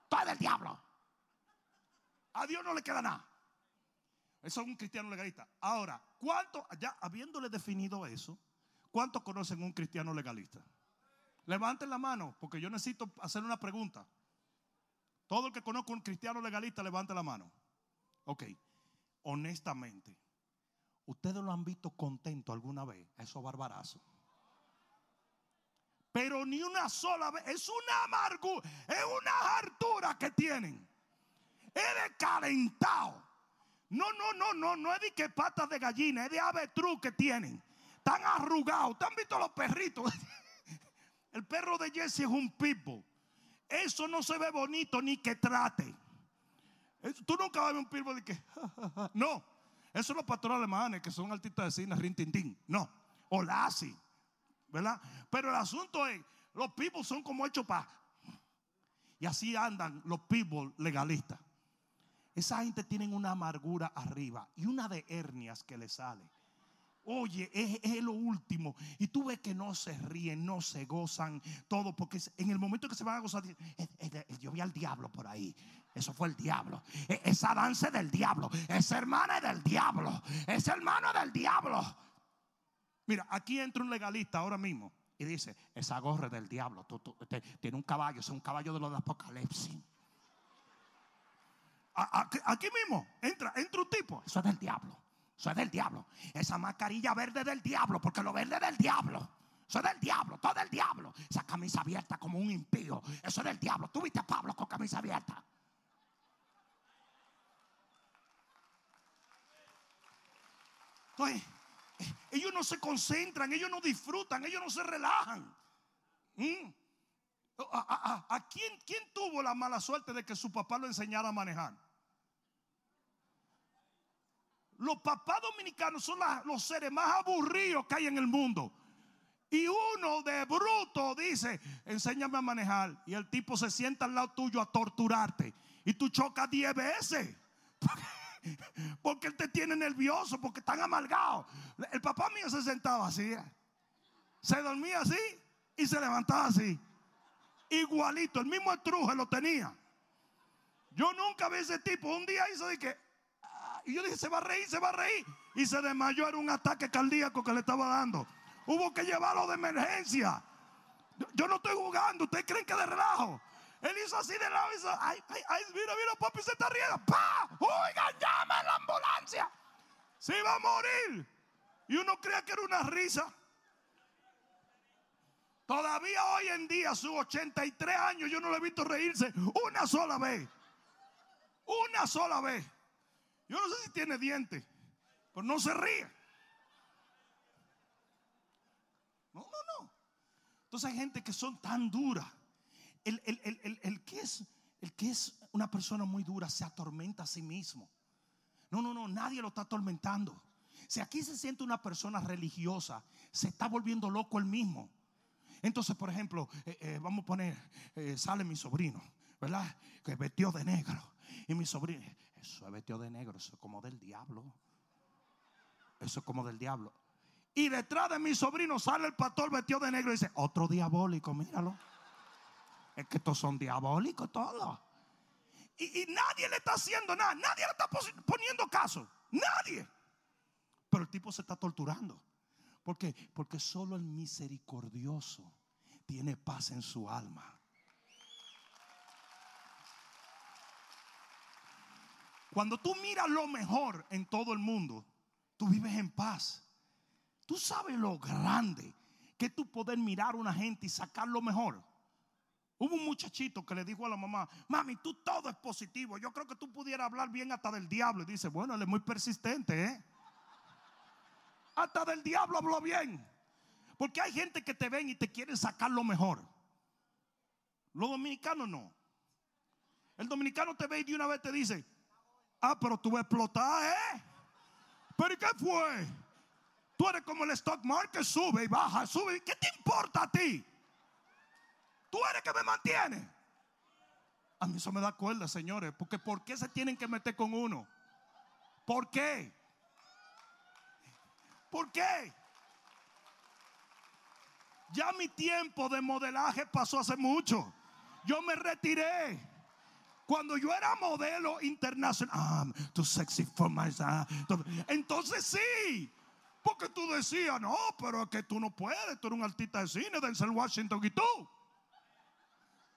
Todo es del diablo. A Dios no le queda nada. Eso es un cristiano legalista. Ahora, ¿cuánto, ya habiéndole definido eso, cuántos conocen un cristiano legalista? Levanten la mano, porque yo necesito hacer una pregunta. Todo el que conozca un cristiano legalista, levante la mano. Ok, honestamente, ¿ustedes lo han visto contento alguna vez? Eso barbarazo. Pero ni una sola vez. Es una amargura. Es una hartura que tienen. Es de calentado. No, no, no, no. No es de que patas de gallina. Es de avetruz que tienen. Están arrugados. ¿Te han visto los perritos? El perro de Jesse es un pitbull. Eso no se ve bonito ni que trate. Tú nunca vas a ver un pitbull de que. no. Esos son los pastores alemanes que son artistas de cine, rintintín. No. O Lassie. ¿verdad? Pero el asunto es, los people son como hechos para... Y así andan los people legalistas. Esa gente tiene una amargura arriba y una de hernias que le sale. Oye, es, lo último. Y tú ves que no se ríen, no se gozan, todo, porque en el momento que se van a gozar, yo vi al diablo por ahí. Eso fue el diablo. E, esa danza del diablo. Esa hermana es del diablo. Ese hermano es del diablo. Mira, aquí entra un legalista ahora mismo y dice, esa gorra del diablo, tiene un caballo, es un caballo de los de Apocalipsis. Aquí, mismo entra, entra un tipo, eso es del diablo, eso es del diablo. Esa mascarilla verde del diablo, porque lo verde del diablo. Eso es del diablo, todo del diablo. Esa camisa abierta como un impío. Eso es del diablo. Tú viste a Pablo con camisa abierta. Eh, ellos no se concentran, ellos no disfrutan, ellos no se relajan. ¿Mm? ¿A, quién, quién, tuvo la mala suerte de que su papá lo enseñara a manejar? Los papás dominicanos son los seres más aburridos que hay en el mundo. Y uno de bruto dice, enséñame a manejar. Y el tipo se sienta al lado tuyo a torturarte. Y tú chocas 10 veces. Porque él te tiene nervioso, porque están amargados. El papá mío se sentaba así. ¿eh? Se dormía así y se levantaba así. Igualito, el mismo estruje lo tenía. Yo nunca vi ese tipo. Un día hizo de que. Y yo dije, se va a reír, se va a reír. Y se desmayó, era un ataque cardíaco que le estaba dando. Hubo que llevarlo de emergencia. Yo no estoy jugando. ¿Ustedes creen que de relajo? Él hizo así de lado. Hizo, ay, ay, ay, mira, mira, papi, se está riendo. ¡Pah! Oigan, llama a la ambulancia. Se iba a morir. Y uno creía que era una risa. Todavía hoy en día, sus 83 años, yo no le he visto reírse una sola vez. Una sola vez. Yo no sé si tiene dientes, pero no se ríe. Entonces hay gente que son tan duras. El, que es, el que es una persona muy dura se atormenta a sí mismo. No, no, no, nadie lo está atormentando. Si aquí se siente una persona religiosa, se está volviendo loco el mismo. Entonces, por ejemplo, eh, eh, vamos a poner, eh, sale mi sobrino, ¿verdad? Que vestió de negro. Y mi sobrino, eso es vestido de negro, eso es como del diablo. Eso es como del diablo. Y detrás de mi sobrino sale el pastor vestido de negro y dice, otro diabólico, míralo. Es que estos son diabólicos todos. Y, nadie le está haciendo nada, nadie le está poniendo caso, nadie. Pero el tipo se está torturando. ¿Por qué? Porque solo el misericordioso tiene paz en su alma. Cuando tú miras lo mejor en todo el mundo, tú vives en paz. Tú sabes lo grande que tú poder mirar a una gente y sacar lo mejor. Hubo un muchachito que le dijo a la mamá, mami, tú todo es positivo. Yo creo que tú pudieras hablar bien hasta del diablo. Y dice, bueno, él es muy persistente, ¿eh? Hasta del diablo habló bien. Porque hay gente que te ven y te quieren sacar lo mejor. Los dominicanos no. El dominicano te ve y de una vez te dice, ah, pero tú vas a explotar, ¿eh? ¿Pero qué fue? Tú eres como el stock market, sube y baja, sube. ¿Qué te importa a ti? Tú eres que me mantiene. A mí eso me da cuerda, señores. Porque ¿por qué se tienen que meter con uno? ¿Por qué? ¿Por qué? Ya mi tiempo de modelaje pasó hace mucho. Yo me retiré. Cuando yo era modelo internacional, ah, too sexy for my. Entonces sí, porque tú decías, no, pero es que tú no puedes, tú eres un artista de cine, Denzel Washington y tú.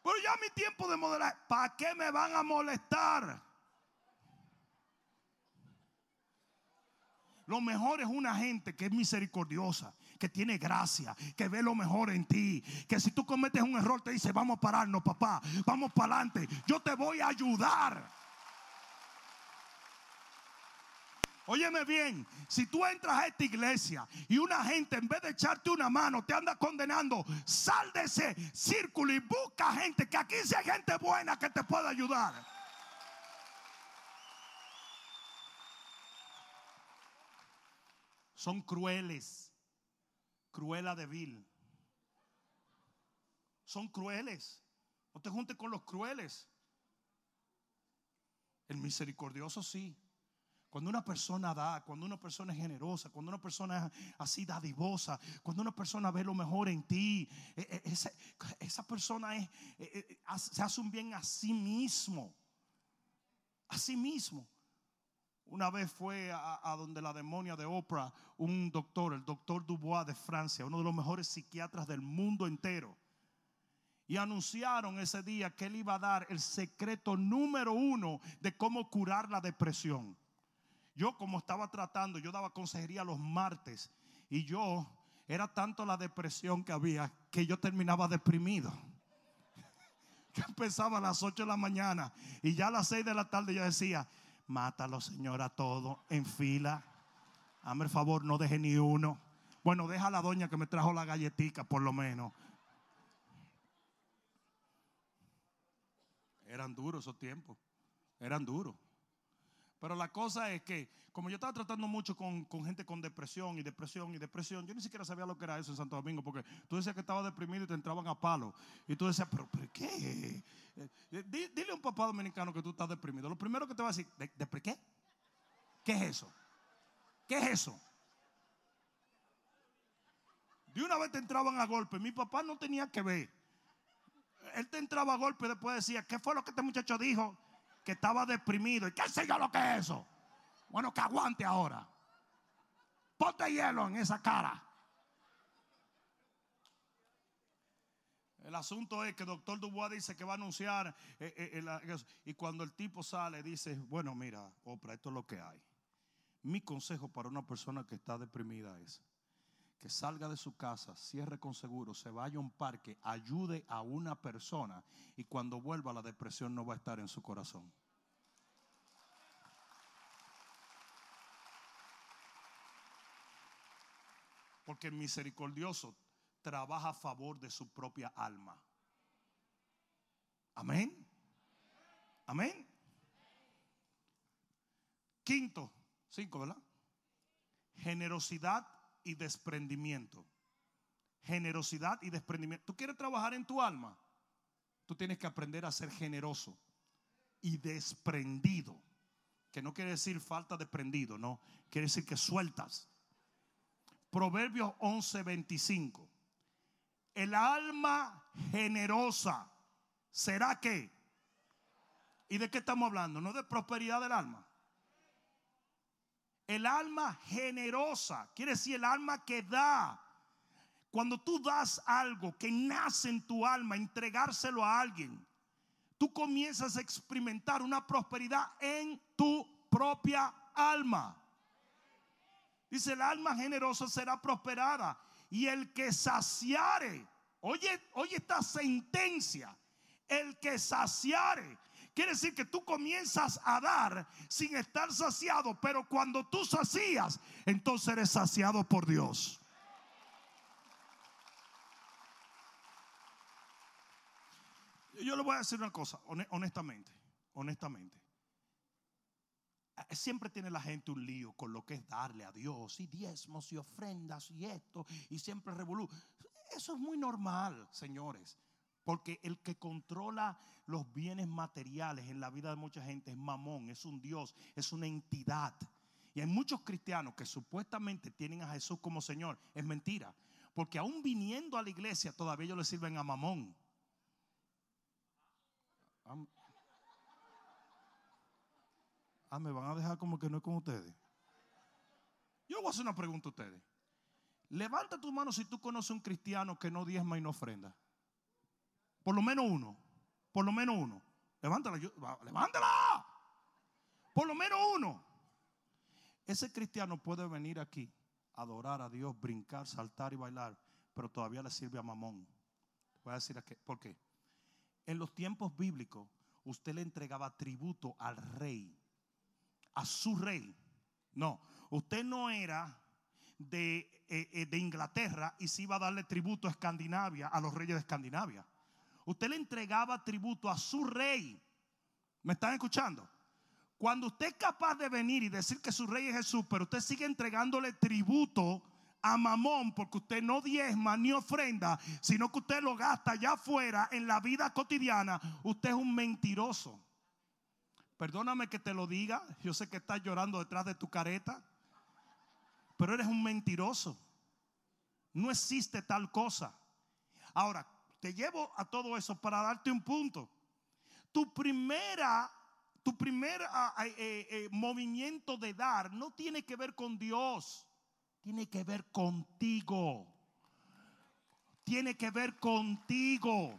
Pero ya mi tiempo de modelar, ¿para qué me van a molestar? Lo mejor es una gente que es misericordiosa, que tiene gracia, que ve lo mejor en ti. Que si tú cometes un error te dice, vamos a pararnos, papá, vamos para adelante. Yo te voy a ayudar. Óyeme bien, si tú entras a esta iglesia y una gente en vez de echarte una mano te anda condenando, sal de ese círculo y busca gente, que aquí sea gente buena que te pueda ayudar. Son crueles, cruela de vil. Son crueles. No te juntes con los crueles. El misericordioso sí. Cuando una persona da, cuando una persona es generosa, cuando una persona es así dadivosa, cuando una persona ve lo mejor en ti, e, e, esa, persona es, e, se hace un bien a sí mismo. A sí mismo. Una vez fue a, donde la demonia de Oprah, un doctor, el doctor Dubois de Francia, uno de los mejores psiquiatras del mundo entero. Y anunciaron ese día que él iba a dar el secreto número uno de cómo curar la depresión. Yo como estaba tratando, yo daba consejería los martes y yo Era tanto la depresión que había que yo terminaba deprimido. Yo empezaba a las 8 de la mañana y ya a las 6 de la tarde yo decía, mátalo Señor a todos en fila. Hazme el favor, no deje ni uno. Bueno, deja a la doña que me trajo la galletica por lo menos. Eran duros esos tiempos. Eran duros. Pero la cosa es que, como yo estaba tratando mucho con, gente con depresión y depresión y depresión, yo ni siquiera sabía lo que era eso en Santo Domingo, porque tú decías que estaba deprimido y te entraban a palo. Y tú decías, pero, qué? Eh, dile a un papá dominicano que tú estás deprimido. Lo primero que te va a decir, ¿de, qué? ¿Qué es eso? ¿Qué es eso? De una vez te entraban a golpe. Mi papá no tenía que ver. Él te entraba a golpe y después decía, ¿qué fue lo que este muchacho dijo? Que estaba deprimido. ¿Y qué sé lo que es eso? Bueno, que aguante ahora. Ponte hielo en esa cara. El asunto es que el doctor Dubois dice que va a anunciar eh, eh, y cuando el tipo sale dice, bueno, mira, Oprah, esto es lo que hay. Mi consejo para una persona que está deprimida es que salga de su casa, cierre con seguro, se vaya a un parque, ayude a una persona y cuando vuelva la depresión no va a estar en su corazón. Porque el misericordioso trabaja a favor de su propia alma. Amén. Amén. Quinto, cinco, ¿verdad? Generosidad y desprendimiento. Generosidad y desprendimiento. ¿Tú quieres trabajar en tu alma? Tú tienes que aprender a ser generoso y desprendido. Que no quiere decir falta de prendido, no. Quiere decir que sueltas. Proverbios 11:25. El alma generosa será que. ¿Y de qué estamos hablando? No de prosperidad del alma. El alma generosa, quiere decir el alma que da. Cuando tú das algo que nace en tu alma, entregárselo a alguien, tú comienzas a experimentar una prosperidad en tu propia alma. Dice, el alma generosa será prosperada y el que saciare, oye, oye esta sentencia, el que saciare Quiere decir que tú comienzas a dar sin estar saciado, pero cuando tú sacías, entonces eres saciado por Dios. Yo le voy a decir una cosa, honestamente, honestamente. Siempre tiene la gente un lío con lo que es darle a Dios y diezmos y ofrendas y esto y siempre revolú. Eso es muy normal, señores. Porque el que controla los bienes materiales en la vida de mucha gente es mamón, es un Dios, es una entidad. Y hay muchos cristianos que supuestamente tienen a Jesús como Señor. Es mentira. Porque aún viniendo a la iglesia todavía ellos le sirven a mamón. Ah, me van a dejar como que no es con ustedes. Yo voy a hacer una pregunta a ustedes. Levanta tu mano si tú conoces un cristiano que no diezma y no ofrenda. Por lo menos uno. Por lo menos uno. Levántala, levántala. Por lo menos uno. Ese cristiano puede venir aquí, adorar a Dios, brincar, saltar y bailar, pero todavía le sirve a Mamón. Voy a decir qué. por qué. En los tiempos bíblicos, usted le entregaba tributo al rey, a su rey. No, usted no era de, eh, eh, de Inglaterra y se iba a darle tributo a Escandinavia, a los reyes de Escandinavia usted le entregaba tributo a su rey. ¿Me están escuchando? Cuando usted es capaz de venir y decir que su rey es Jesús, pero usted sigue entregándole tributo a Mamón porque usted no diezma ni ofrenda, sino que usted lo gasta allá afuera en la vida cotidiana, usted es un mentiroso. Perdóname que te lo diga, yo sé que estás llorando detrás de tu careta, pero eres un mentiroso. No existe tal cosa. Ahora, te llevo a todo eso para darte un punto. Tu primera, tu primer ah, ah, eh, eh, movimiento de dar no tiene que ver con Dios, tiene que ver contigo. Tiene que ver contigo.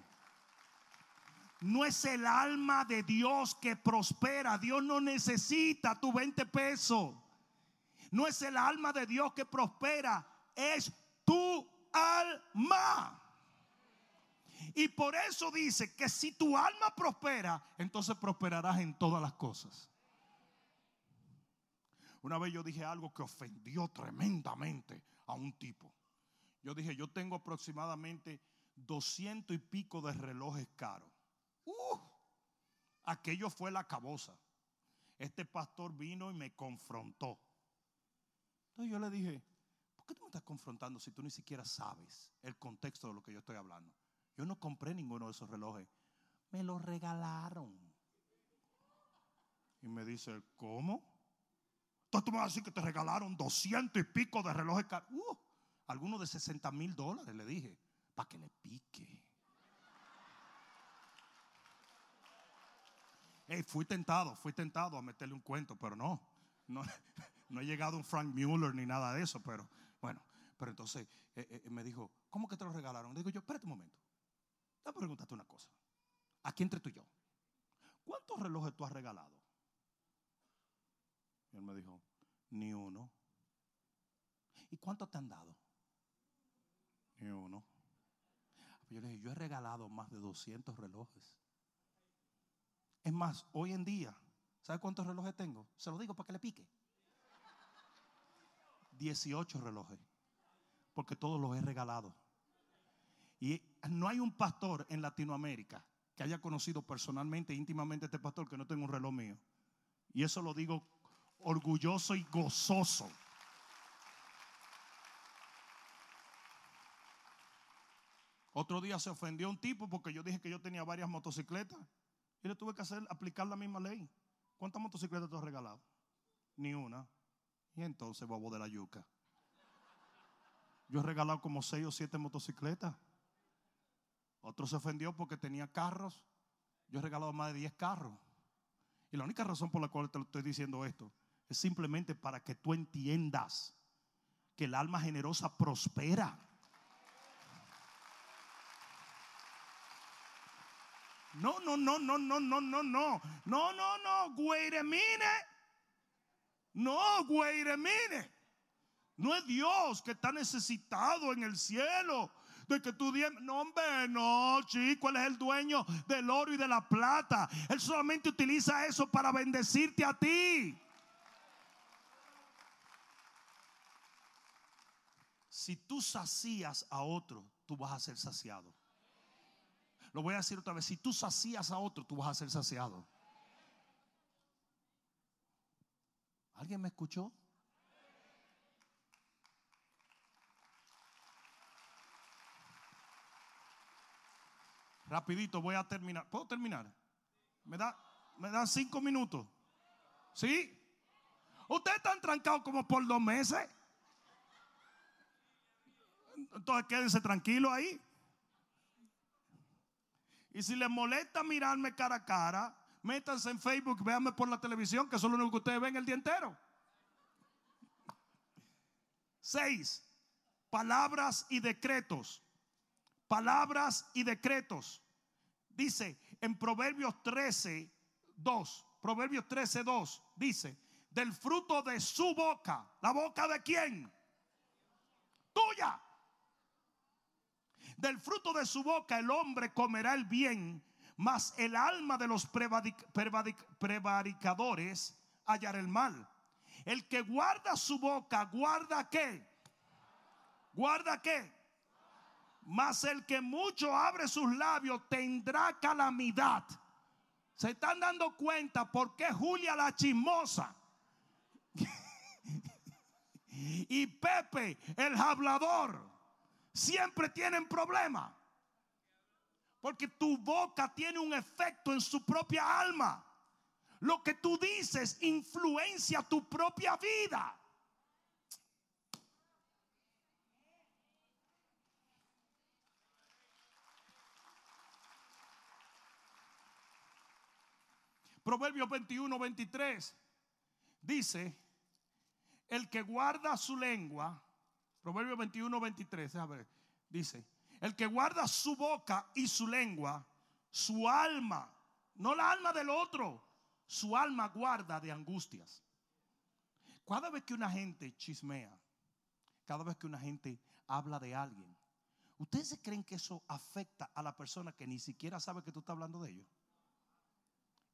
No es el alma de Dios que prospera. Dios no necesita tu 20 pesos. No es el alma de Dios que prospera. Es tu alma. Y por eso dice que si tu alma prospera, entonces prosperarás en todas las cosas. Una vez yo dije algo que ofendió tremendamente a un tipo. Yo dije, yo tengo aproximadamente doscientos y pico de relojes caros. Uh, aquello fue la caboza. Este pastor vino y me confrontó. Entonces yo le dije, ¿por qué tú me estás confrontando si tú ni siquiera sabes el contexto de lo que yo estoy hablando? Yo no compré ninguno de esos relojes. Me los regalaron. Y me dice, ¿cómo? Entonces tú me vas a decir que te regalaron doscientos y pico de relojes caros. Uh, algunos de 60 mil dólares, le dije, para que le pique. fui tentado, fui tentado a meterle un cuento, pero no, no, no he llegado a un Frank Mueller ni nada de eso, pero bueno, pero entonces eh, eh, me dijo, ¿cómo que te lo regalaron? Digo yo, espérate un momento, déjame preguntarte una cosa, aquí entre tú y yo, ¿cuántos relojes tú has regalado? Y él me dijo, ni uno. ¿Y cuántos te han dado? Ni uno. Yo le dije, yo he regalado más de 200 relojes. Es más, hoy en día, ¿sabe cuántos relojes tengo? Se lo digo para que le pique. 18 relojes. Porque todos los he regalado. Y no hay un pastor en Latinoamérica que haya conocido personalmente, íntimamente a este pastor que no tenga un reloj mío. Y eso lo digo orgulloso y gozoso. Otro día se ofendió un tipo porque yo dije que yo tenía varias motocicletas. Y le tuve que hacer, aplicar la misma ley. ¿Cuántas motocicletas te has regalado? Ni una. Y entonces, bobo de la yuca. Yo he regalado como seis o siete motocicletas. Otro se ofendió porque tenía carros. Yo he regalado más de diez carros. Y la única razón por la cual te estoy diciendo esto es simplemente para que tú entiendas que el alma generosa prospera. No, no, no, no, no, no, no, no. No, no, no. Wait. No, wait. No es Dios que está necesitado en el cielo. De que tú digas, no, hombre, no, chico, Él es el dueño del oro y de la plata. Él solamente utiliza eso para bendecirte a ti. Si tú sacías a otro, tú vas a ser saciado. Lo voy a decir otra vez. Si tú sacías a otro, tú vas a ser saciado. ¿Alguien me escuchó? Rapidito, voy a terminar. ¿Puedo terminar? ¿Me da, me dan cinco minutos? ¿Sí? Ustedes están trancados como por dos meses. Entonces quédense tranquilos ahí. Y si les molesta mirarme cara a cara, métanse en Facebook, véanme por la televisión, que es lo único que ustedes ven el día entero. Seis, palabras y decretos. Palabras y decretos. Dice en Proverbios 13, 2. Proverbios 13, 2. Dice, del fruto de su boca. ¿La boca de quién? Tuya. Del fruto de su boca el hombre comerá el bien, mas el alma de los prevaricadores hallará el mal. El que guarda su boca, guarda qué? Guarda qué? Mas el que mucho abre sus labios tendrá calamidad. ¿Se están dando cuenta por qué Julia la chismosa? y Pepe el hablador siempre tienen problemas. Porque tu boca tiene un efecto en su propia alma. Lo que tú dices influencia tu propia vida. Proverbios 21, 23 dice, el que guarda su lengua Proverbio 21, 23. dice: El que guarda su boca y su lengua, su alma, no la alma del otro, su alma guarda de angustias. Cada vez que una gente chismea, cada vez que una gente habla de alguien. ¿Ustedes creen que eso afecta a la persona que ni siquiera sabe que tú estás hablando de ellos?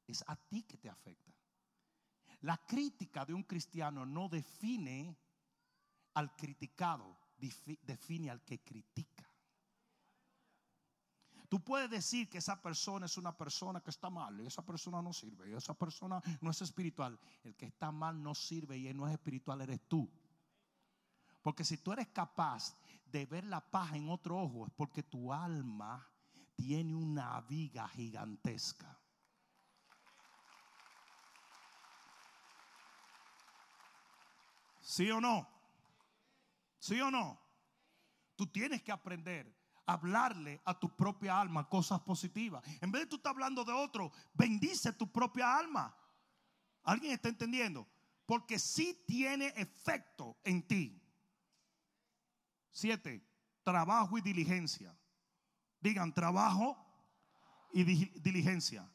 Es a ti que te afecta. La crítica de un cristiano no define al criticado, define al que critica. Tú puedes decir que esa persona es una persona que está mal, y esa persona no sirve, y esa persona no es espiritual. El que está mal no sirve y no es espiritual, eres tú. Porque si tú eres capaz de ver la paja en otro ojo, es porque tu alma tiene una viga gigantesca. ¿Sí o no? ¿Sí o no? Tú tienes que aprender hablarle a tu propia alma cosas positivas. En vez de tú estar hablando de otro, bendice tu propia alma. ¿Alguien está entendiendo? Porque sí tiene efecto en ti. Siete, trabajo y diligencia. Digan trabajo y diligencia.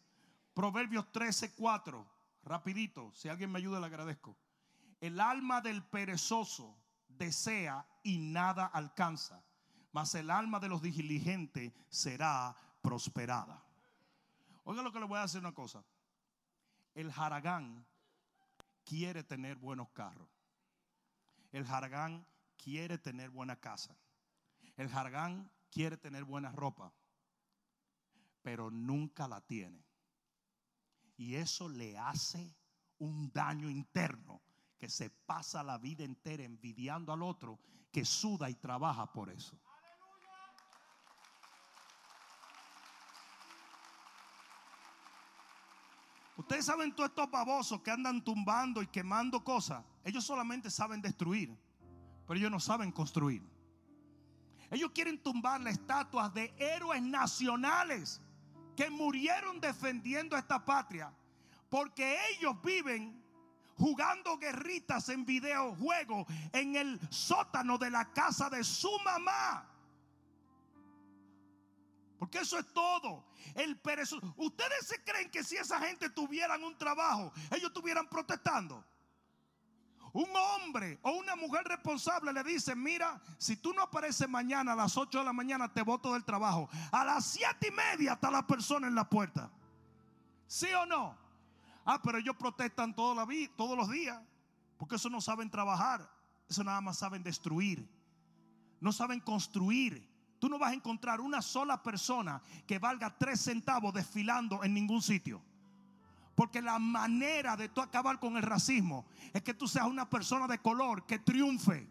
Proverbios 13, 4. Rapidito, si alguien me ayuda le agradezco. El alma del perezoso desea y nada alcanza mas el alma de los diligentes será prosperada. Oiga lo que le voy a decir una cosa. El Haragán quiere tener buenos carros. El Haragán quiere tener buena casa. El Haragán quiere tener buena ropa. Pero nunca la tiene. Y eso le hace un daño interno que se pasa la vida entera envidiando al otro que suda y trabaja por eso. Ustedes saben todos estos babosos que andan tumbando y quemando cosas. Ellos solamente saben destruir, pero ellos no saben construir. Ellos quieren tumbar las estatuas de héroes nacionales que murieron defendiendo esta patria, porque ellos viven jugando guerritas en videojuegos en el sótano de la casa de su mamá. Porque eso es todo. El perezoso. Ustedes se creen que si esa gente tuvieran un trabajo, ellos estuvieran protestando. Un hombre o una mujer responsable le dice, mira, si tú no apareces mañana a las 8 de la mañana, te voto del trabajo. A las 7 y media está la persona en la puerta. ¿Sí o no? Ah, pero ellos protestan toda la vida, todos los días. Porque eso no saben trabajar. Eso nada más saben destruir. No saben construir. Tú no vas a encontrar una sola persona que valga tres centavos desfilando en ningún sitio. Porque la manera de tú acabar con el racismo es que tú seas una persona de color que triunfe.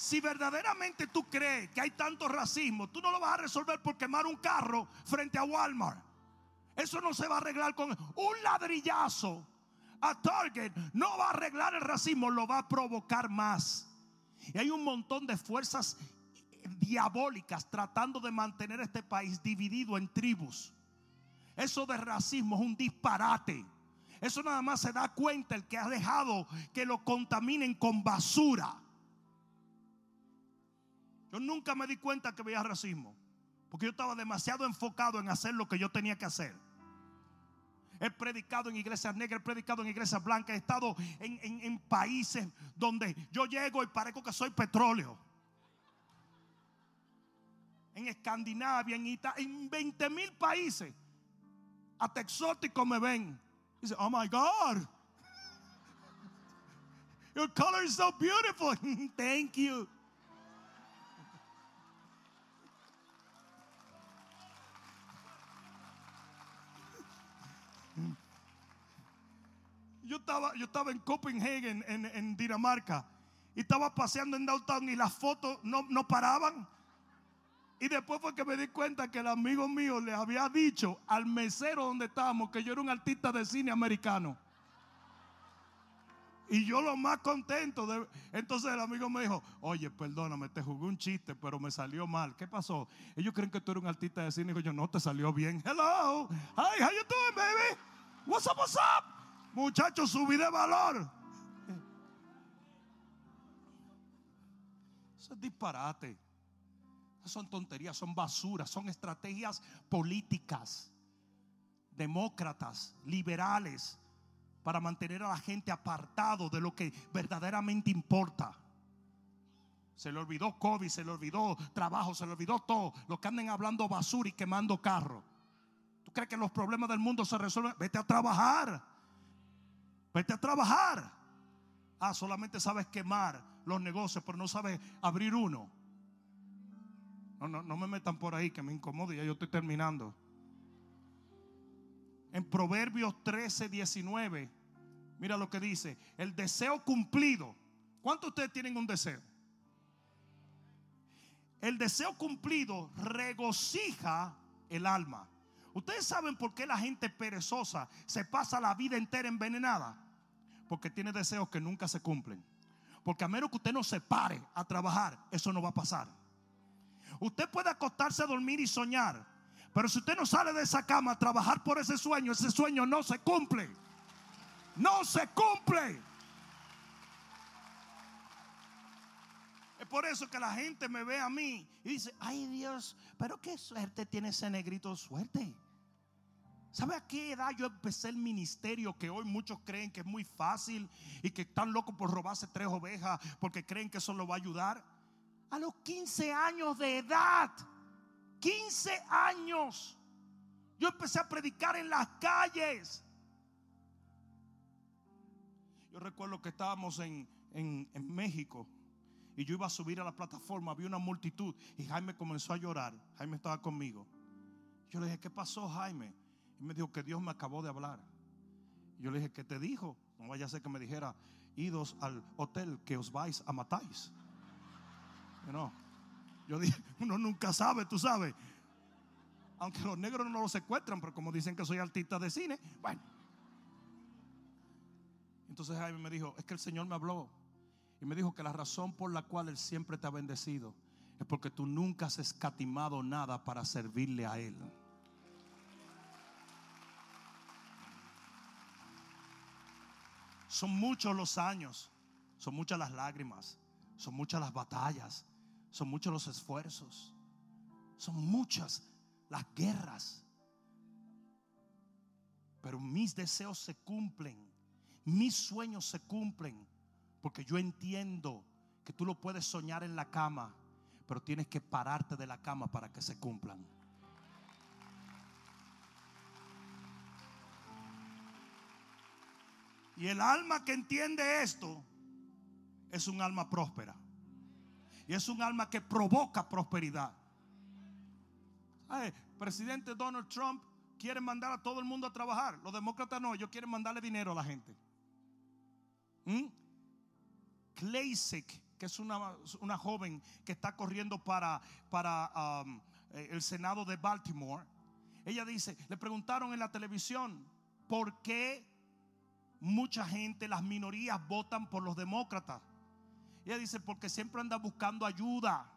Si verdaderamente tú crees que hay tanto racismo, tú no lo vas a resolver por quemar un carro frente a Walmart. Eso no se va a arreglar con un ladrillazo a Target. No va a arreglar el racismo, lo va a provocar más. Y hay un montón de fuerzas diabólicas tratando de mantener este país dividido en tribus. Eso de racismo es un disparate. Eso nada más se da cuenta el que ha dejado que lo contaminen con basura. Yo nunca me di cuenta que había racismo. Porque yo estaba demasiado enfocado en hacer lo que yo tenía que hacer. He predicado en iglesias negras, he predicado en iglesias blancas, he estado en, países donde yo llego y parezco que soy petróleo. En Escandinavia, en Italia, en 20 mil países. Hasta exóticos me ven. Dice, oh my God. Your color is so beautiful. Thank you. Yo estaba, yo estaba en Copenhagen, en, Dinamarca, y estaba paseando en downtown y las fotos no, no paraban. Y después fue que me di cuenta que el amigo mío le había dicho al mesero donde estábamos que yo era un artista de cine americano. Y yo lo más contento. De, entonces el amigo me dijo, oye, perdóname, te jugué un chiste, pero me salió mal. ¿Qué pasó? Ellos creen que tú eres un artista de cine. Y yo, no, te salió bien. Hello. Hi, how you doing, baby? What's up, what's up? Muchachos, subí de valor. Eso es disparate. son tonterías, son basuras, son estrategias políticas, demócratas, liberales, para mantener a la gente apartado de lo que verdaderamente importa. Se le olvidó COVID, se le olvidó trabajo, se le olvidó todo. Los que anden hablando basura y quemando carro. ¿Tú crees que los problemas del mundo se resuelven? Vete a trabajar. Vete a trabajar. Ah, solamente sabes quemar los negocios, pero no sabes abrir uno. No, no, no me metan por ahí que me incomode, ya yo estoy terminando. En Proverbios 13, 19, mira lo que dice: el deseo cumplido. ¿Cuántos de ustedes tienen un deseo? El deseo cumplido regocija el alma. Ustedes saben por qué la gente perezosa se pasa la vida entera envenenada. Porque tiene deseos que nunca se cumplen. Porque a menos que usted no se pare a trabajar, eso no va a pasar. Usted puede acostarse a dormir y soñar. Pero si usted no sale de esa cama a trabajar por ese sueño, ese sueño no se cumple. No se cumple. Es por eso que la gente me ve a mí y dice, ay Dios, pero qué suerte tiene ese negrito, suerte. ¿Sabe a qué edad yo empecé el ministerio que hoy muchos creen que es muy fácil y que están locos por robarse tres ovejas porque creen que eso lo va a ayudar? A los 15 años de edad, 15 años, yo empecé a predicar en las calles. Yo recuerdo que estábamos en, en, en México y yo iba a subir a la plataforma, había una multitud y Jaime comenzó a llorar. Jaime estaba conmigo. Yo le dije, ¿qué pasó, Jaime? Y me dijo que Dios me acabó de hablar. Yo le dije, ¿qué te dijo? No vaya a ser que me dijera, idos al hotel que os vais a matáis. No. Yo dije, uno nunca sabe, tú sabes. Aunque los negros no lo secuestran, pero como dicen que soy artista de cine, bueno. Entonces Jaime me dijo, es que el Señor me habló y me dijo que la razón por la cual Él siempre te ha bendecido es porque tú nunca has escatimado nada para servirle a Él. Son muchos los años, son muchas las lágrimas, son muchas las batallas, son muchos los esfuerzos, son muchas las guerras. Pero mis deseos se cumplen, mis sueños se cumplen, porque yo entiendo que tú lo puedes soñar en la cama, pero tienes que pararte de la cama para que se cumplan. Y el alma que entiende esto es un alma próspera. Y es un alma que provoca prosperidad. Presidente Donald Trump quiere mandar a todo el mundo a trabajar. Los demócratas no, ellos quieren mandarle dinero a la gente. ¿Mm? que es una, una, joven que está corriendo para, para um, eh, el Senado de Baltimore. Ella dice, le preguntaron en la televisión, ¿por qué mucha gente, las minorías votan por los demócratas? Ella dice, porque siempre anda buscando ayuda.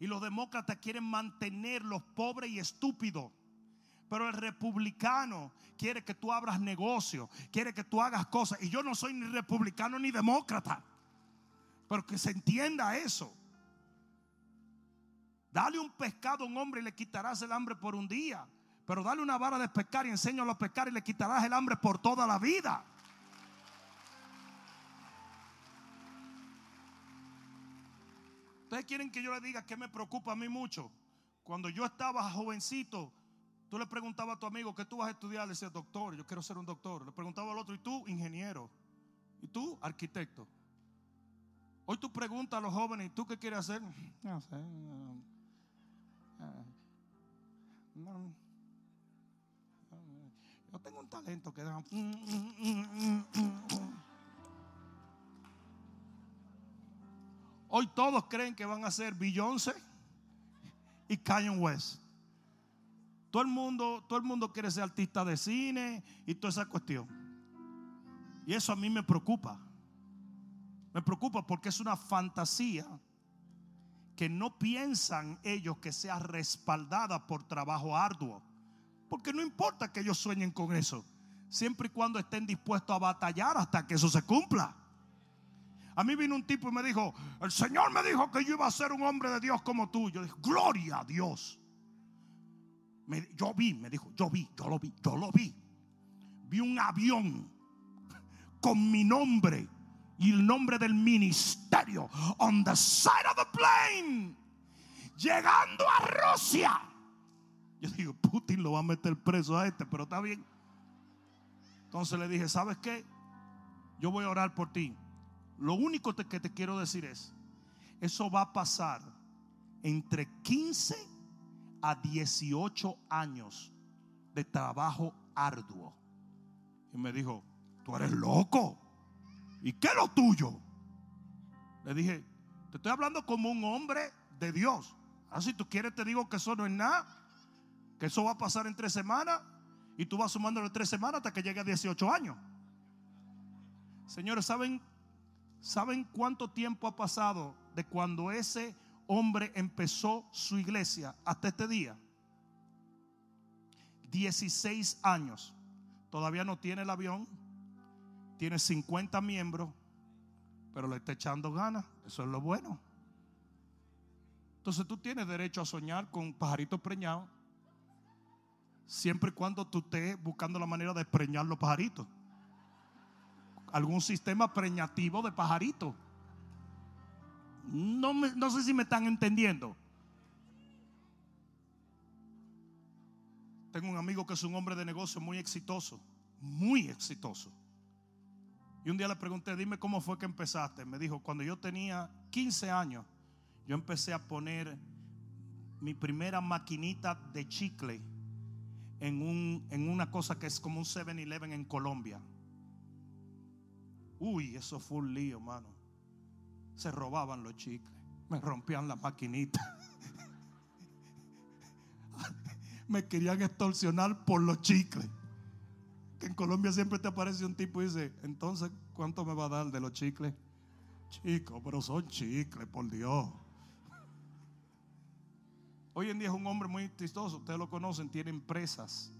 Y los demócratas quieren mantener los pobres y estúpidos. Pero el republicano quiere que tú abras negocio, quiere que tú hagas cosas. Y yo no soy ni republicano ni demócrata. Pero que se entienda eso. Dale un pescado a un hombre y le quitarás el hambre por un día. Pero dale una vara de pescar y enséñalo a pescar y le quitarás el hambre por toda la vida. Ustedes quieren que yo le diga que me preocupa a mí mucho. Cuando yo estaba jovencito, tú le preguntabas a tu amigo que tú vas a estudiar, le decía doctor, yo quiero ser un doctor. Le preguntaba al otro, ¿y tú ingeniero? ¿Y tú arquitecto? Hoy tú preguntas a los jóvenes, ¿y tú qué quieres hacer? No sé. yo tengo un talento que Hoy todos creen que van a ser Beyoncé y Kanye West. Todo el mundo, todo el mundo quiere ser artista de cine y toda esa cuestión. Y eso a mí me preocupa. Me preocupa porque es una fantasía que no piensan ellos que sea respaldada por trabajo arduo. Porque no importa que ellos sueñen con eso, siempre y cuando estén dispuestos a batallar hasta que eso se cumpla. A mí vino un tipo y me dijo, el Señor me dijo que yo iba a ser un hombre de Dios como tú. Yo dije, gloria a Dios. yo vi, me dijo, yo vi, yo lo vi, yo lo vi. Vi un avión con mi nombre y el nombre del ministerio on the side of the plane, llegando a Rusia. Yo digo, Putin lo va a meter preso a este, pero está bien. Entonces le dije, ¿sabes qué? Yo voy a orar por ti. Lo único que te quiero decir es, eso va a pasar entre 15 a 18 años de trabajo arduo. Y me dijo, tú eres loco. ¿Y qué es lo tuyo? Le dije, te estoy hablando como un hombre de Dios. Así ah, tú quieres te digo que eso no es nada. Que eso va a pasar en tres semanas. Y tú vas sumándole tres semanas hasta que llegue a 18 años. Señores, ¿saben, ¿saben cuánto tiempo ha pasado de cuando ese hombre empezó su iglesia hasta este día? 16 años. Todavía no tiene el avión. Tiene 50 miembros. Pero le está echando ganas. Eso es lo bueno. Entonces tú tienes derecho a soñar con pajaritos preñados. Siempre y cuando tú estés buscando la manera de preñar los pajaritos. Algún sistema preñativo de pajaritos. No, no sé si me están entendiendo. Tengo un amigo que es un hombre de negocio muy exitoso, muy exitoso. Y un día le pregunté, dime cómo fue que empezaste. Me dijo, cuando yo tenía 15 años, yo empecé a poner mi primera maquinita de chicle en, un, en una cosa que es como un 7-Eleven en Colombia. Uy, eso fue un lío, mano. Se robaban los chicles, me rompían la maquinita. me querían extorsionar por los chicles. Que en Colombia siempre te aparece un tipo y dice, entonces, ¿cuánto me va a dar de los chicles? Chicos, pero son chicles, por Dios. Hoy en día es un hombre muy tristoso, ustedes lo conocen, tiene empresas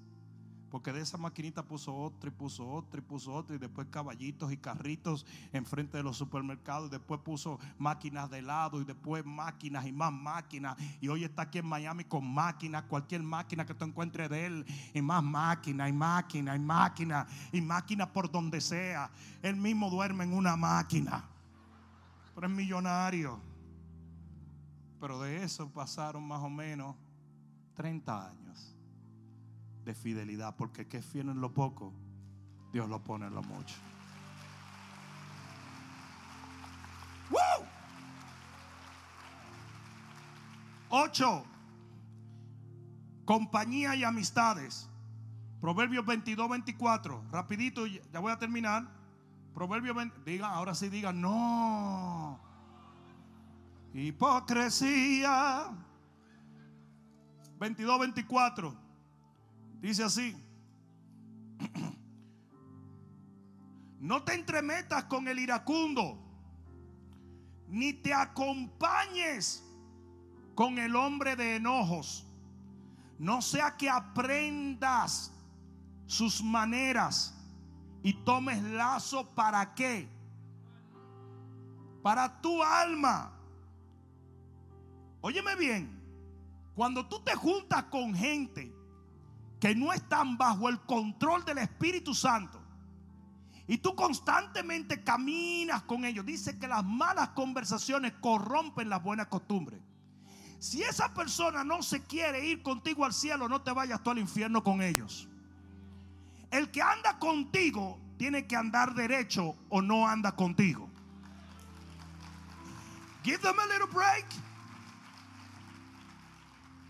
porque de esa maquinita puso otra y puso otra y puso otra y después caballitos y carritos enfrente de los supermercados. Y después puso máquinas de helado y después máquinas y más máquinas. Y hoy está aquí en Miami con máquinas, cualquier máquina que tú encuentres de él. Y más máquinas y máquinas y máquinas y máquinas por donde sea. Él mismo duerme en una máquina. Pero es millonario. Pero de eso pasaron más o menos 30 años de fidelidad, porque que fiel en lo poco, Dios lo pone en lo mucho. ¡Woo! Ocho, compañía y amistades. Proverbios 22, 24. Rapidito, ya voy a terminar. Proverbios 20, diga, ahora sí diga, no. Hipocresía. 22, 24. Dice así. No te entremetas con el iracundo, ni te acompañes con el hombre de enojos. No sea que aprendas sus maneras y tomes lazo para qué? Para tu alma. Óyeme bien, cuando tú te juntas con gente que no están bajo el control del Espíritu Santo. Y tú constantemente caminas con ellos. Dice que las malas conversaciones corrompen las buenas costumbres. Si esa persona no se quiere ir contigo al cielo, no te vayas tú al infierno con ellos. El que anda contigo tiene que andar derecho o no anda contigo. Give them a little break.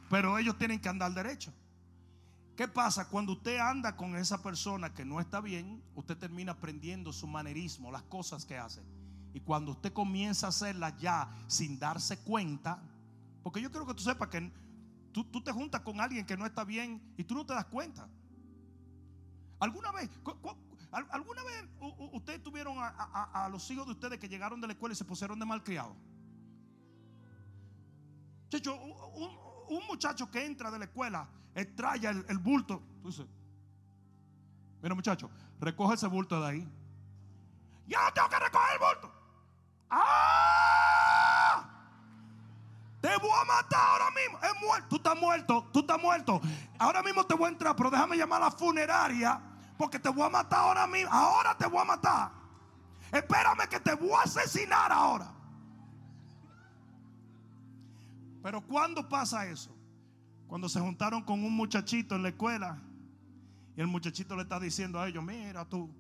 Pero ellos tienen que andar derecho. ¿Qué pasa? Cuando usted anda con esa persona que no está bien, usted termina aprendiendo su manerismo, las cosas que hace. Y cuando usted comienza a hacerlas ya sin darse cuenta, porque yo quiero que tú sepas que tú, te juntas con alguien que no está bien y tú no te das cuenta. ¿Alguna vez, ¿alguna vez ustedes tuvieron a, los hijos de ustedes que llegaron de la escuela y se pusieron de malcriados? Checho, un, un muchacho que entra de la escuela extrae el, bulto. Entonces, mira muchacho, recoge ese bulto de ahí. Ya no tengo que recoger el bulto. ¡Ah! Te voy a matar ahora mismo. Es muerto. Tú estás muerto. Tú estás muerto. Ahora mismo te voy a entrar, pero déjame llamar a la funeraria. Porque te voy a matar ahora mismo. Ahora te voy a matar. Espérame que te voy a asesinar ahora. Pero ¿cuándo pasa eso? Cuando se juntaron con un muchachito en la escuela y el muchachito le está diciendo a ellos, mira tú,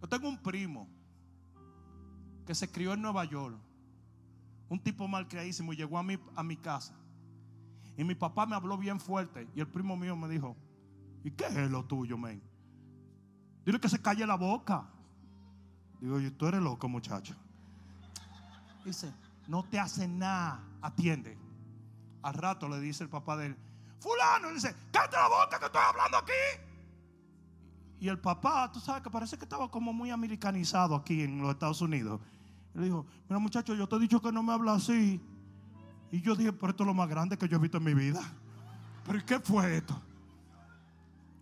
yo tengo un primo que se crió en Nueva York, un tipo malcriadísimo y llegó a mi, a mi casa. Y mi papá me habló bien fuerte y el primo mío me dijo, ¿y qué es lo tuyo, men? Dile que se calle la boca. Digo, tú eres loco, muchacho. Dice, no te hace nada, atiende. Al rato le dice el papá de él, fulano, dice, cállate la boca que estoy hablando aquí. Y el papá, tú sabes que parece que estaba como muy americanizado aquí en los Estados Unidos. Y le dijo, mira muchacho, yo te he dicho que no me habla así. Y yo dije, pero esto es lo más grande que yo he visto en mi vida. ¿Pero qué fue esto?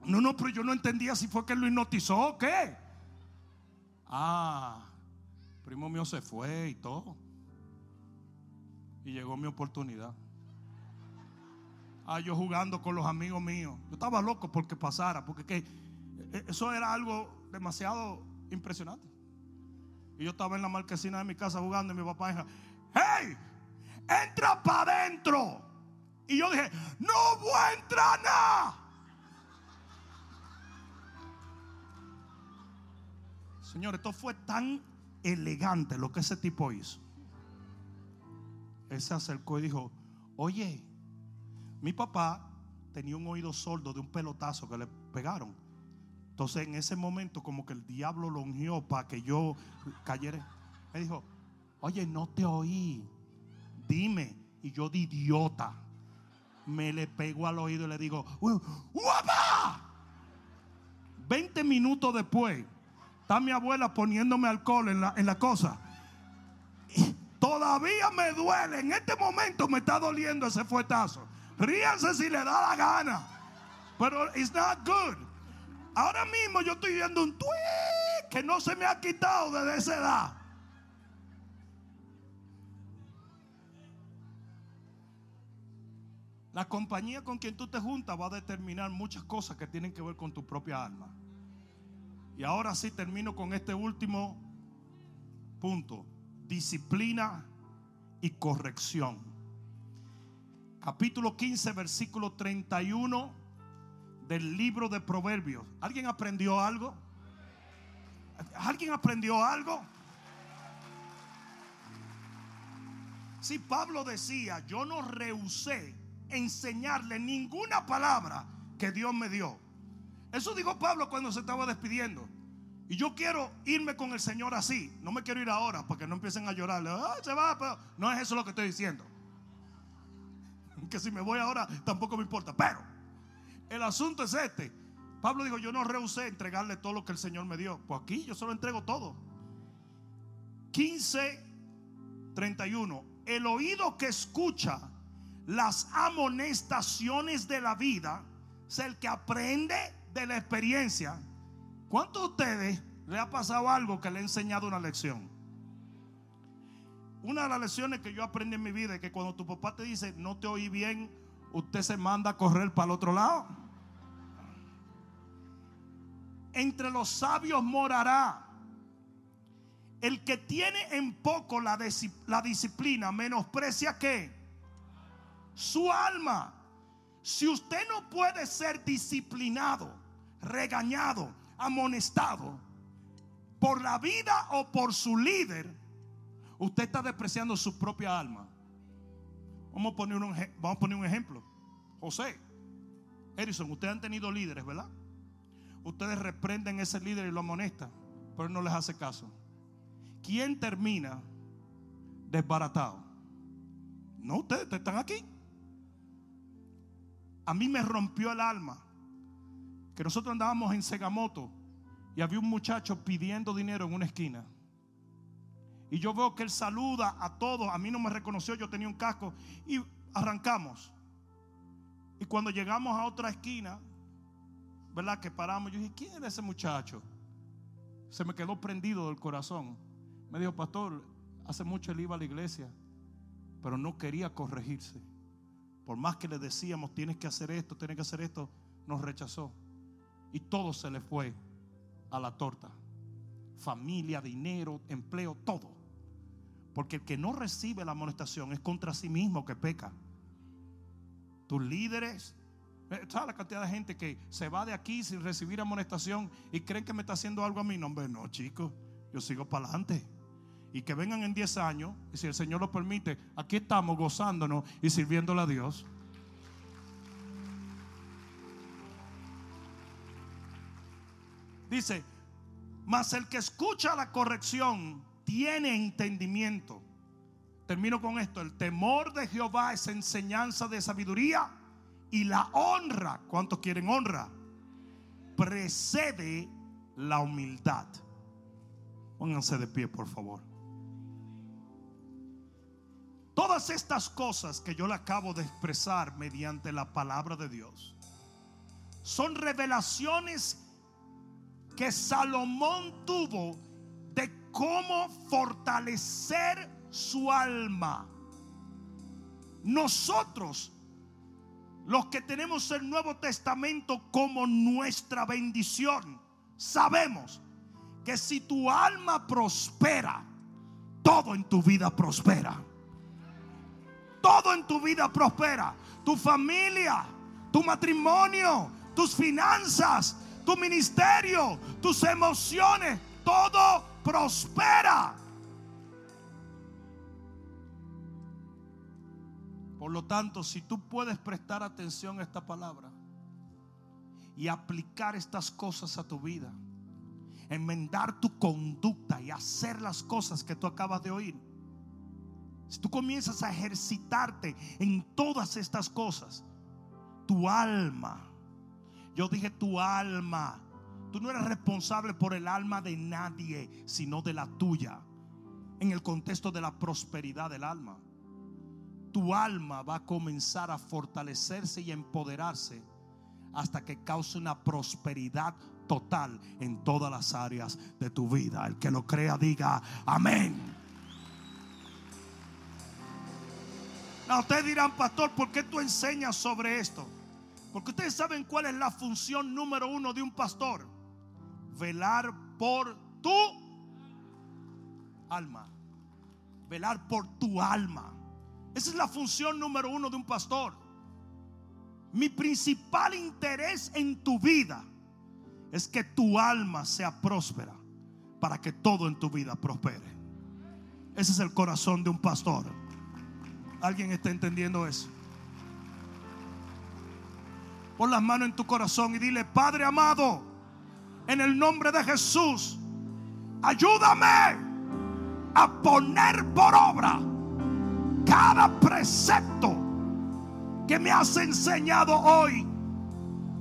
No, no, pero yo no entendía si fue que lo hipnotizó o qué. Ah, primo mío se fue y todo. Y llegó mi oportunidad. Ah, yo jugando con los amigos míos. Yo estaba loco porque pasara, porque que, e, eso era algo demasiado impresionante. Y yo estaba en la marquesina de mi casa jugando y mi papá dijo, hey, entra para adentro. Y yo dije, no voy a entrar nada. Señor, esto fue tan elegante lo que ese tipo hizo. Él se acercó y dijo, oye, mi papá tenía un oído sordo de un pelotazo que le pegaron. Entonces en ese momento como que el diablo lo ungió para que yo cayera. Me dijo, oye, no te oí. Dime. Y yo de idiota. Me le pego al oído y le digo, ¡Guapa! 20 minutos después, está mi abuela poniéndome alcohol en la, en la cosa. todavía me duele. En este momento me está doliendo ese fuetazo. Ríanse si le da la gana. Pero it's not good. Ahora mismo yo estoy viendo un tweet que no se me ha quitado desde esa edad. La compañía con quien tú te juntas va a determinar muchas cosas que tienen que ver con tu propia alma. Y ahora sí termino con este último punto. Disciplina y corrección capítulo 15, versículo 31 del libro de Proverbios. ¿Alguien aprendió algo? ¿Alguien aprendió algo? Si Pablo decía, yo no rehusé enseñarle ninguna palabra que Dios me dio. Eso dijo Pablo cuando se estaba despidiendo. Y yo quiero irme con el Señor así. No me quiero ir ahora porque no empiecen a llorarle. se va, pero no es eso lo que estoy diciendo que si me voy ahora tampoco me importa. Pero el asunto es este. Pablo dijo, yo no rehusé entregarle todo lo que el Señor me dio. Pues aquí yo solo entrego todo. 15, 31. El oído que escucha las amonestaciones de la vida es el que aprende de la experiencia. ¿Cuántos de ustedes le ha pasado algo que le ha enseñado una lección? Una de las lecciones que yo aprendí en mi vida es que cuando tu papá te dice no te oí bien, usted se manda a correr para el otro lado. Entre los sabios morará. El que tiene en poco la, la disciplina menosprecia que su alma. Si usted no puede ser disciplinado, regañado, amonestado por la vida o por su líder, Usted está despreciando su propia alma. Vamos a poner un, vamos a poner un ejemplo. José, Edison, ustedes han tenido líderes, ¿verdad? Ustedes reprenden a ese líder y lo amonestan, pero no les hace caso. ¿Quién termina desbaratado? No, ustedes están aquí. A mí me rompió el alma que nosotros andábamos en Segamoto y había un muchacho pidiendo dinero en una esquina. Y yo veo que él saluda a todos. A mí no me reconoció, yo tenía un casco. Y arrancamos. Y cuando llegamos a otra esquina, ¿verdad? Que paramos, yo dije, ¿quién es ese muchacho? Se me quedó prendido del corazón. Me dijo, pastor, hace mucho él iba a la iglesia, pero no quería corregirse. Por más que le decíamos, tienes que hacer esto, tienes que hacer esto, nos rechazó. Y todo se le fue a la torta. familia, dinero, empleo, todo. Porque el que no recibe la amonestación es contra sí mismo que peca. Tus líderes, eh, ¿sabes la cantidad de gente que se va de aquí sin recibir amonestación y creen que me está haciendo algo a mí? No, hombre, no, chicos, yo sigo para adelante. Y que vengan en 10 años, y si el Señor lo permite, aquí estamos gozándonos y sirviéndole a Dios. Dice, mas el que escucha la corrección tiene entendimiento. Termino con esto. El temor de Jehová es enseñanza de sabiduría y la honra. ¿Cuántos quieren honra? Precede la humildad. Pónganse de pie, por favor. Todas estas cosas que yo le acabo de expresar mediante la palabra de Dios son revelaciones que Salomón tuvo cómo fortalecer su alma. Nosotros, los que tenemos el Nuevo Testamento como nuestra bendición, sabemos que si tu alma prospera, todo en tu vida prospera. Todo en tu vida prospera. Tu familia, tu matrimonio, tus finanzas, tu ministerio, tus emociones, todo prospera. Por lo tanto, si tú puedes prestar atención a esta palabra y aplicar estas cosas a tu vida, enmendar tu conducta y hacer las cosas que tú acabas de oír, si tú comienzas a ejercitarte en todas estas cosas, tu alma, yo dije tu alma. Tú no eres responsable por el alma de nadie, sino de la tuya. En el contexto de la prosperidad del alma. Tu alma va a comenzar a fortalecerse y empoderarse hasta que cause una prosperidad total en todas las áreas de tu vida. El que lo crea diga amén. Ahora ustedes dirán, pastor, ¿por qué tú enseñas sobre esto? Porque ustedes saben cuál es la función número uno de un pastor. Velar por tu alma. Velar por tu alma. Esa es la función número uno de un pastor. Mi principal interés en tu vida es que tu alma sea próspera para que todo en tu vida prospere. Ese es el corazón de un pastor. ¿Alguien está entendiendo eso? Pon las manos en tu corazón y dile, Padre amado, en el nombre de Jesús, ayúdame a poner por obra cada precepto que me has enseñado hoy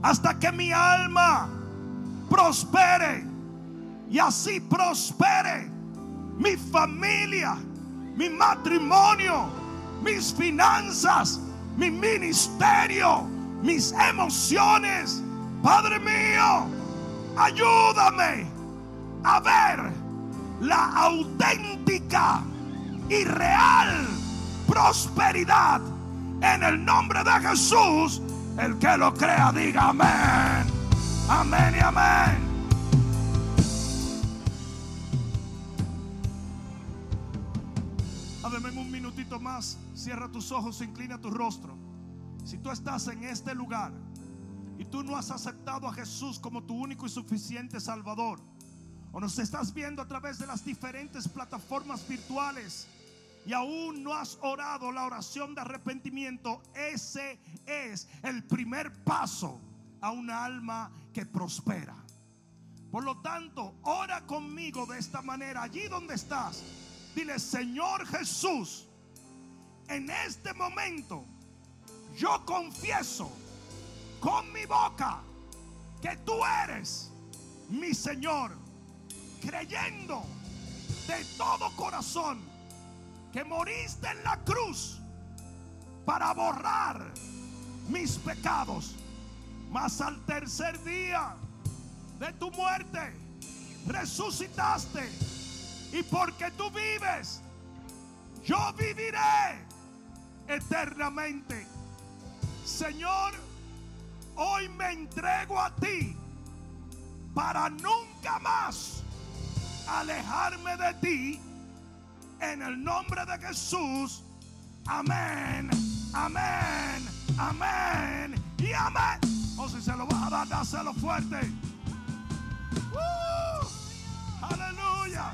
hasta que mi alma prospere y así prospere mi familia, mi matrimonio, mis finanzas, mi ministerio mis emociones. Padre mío, ayúdame a ver la auténtica y real prosperidad en el nombre de Jesús. El que lo crea, diga amén. Amén y amén. Además, un minutito más. Cierra tus ojos, inclina tu rostro. Si tú estás en este lugar y tú no has aceptado a Jesús como tu único y suficiente Salvador, o nos estás viendo a través de las diferentes plataformas virtuales y aún no has orado la oración de arrepentimiento, ese es el primer paso a una alma que prospera. Por lo tanto, ora conmigo de esta manera, allí donde estás. Dile, Señor Jesús, en este momento yo confieso con mi boca que tú eres mi Señor, creyendo de todo corazón que moriste en la cruz para borrar mis pecados. Mas al tercer día de tu muerte resucitaste y porque tú vives, yo viviré eternamente. Señor, hoy me entrego a ti para nunca más alejarme de ti. En el nombre de Jesús. Amén. Amén. Amén. Y amén. O si se lo vas a dar, dáselo fuerte. ¡Uh! Aleluya.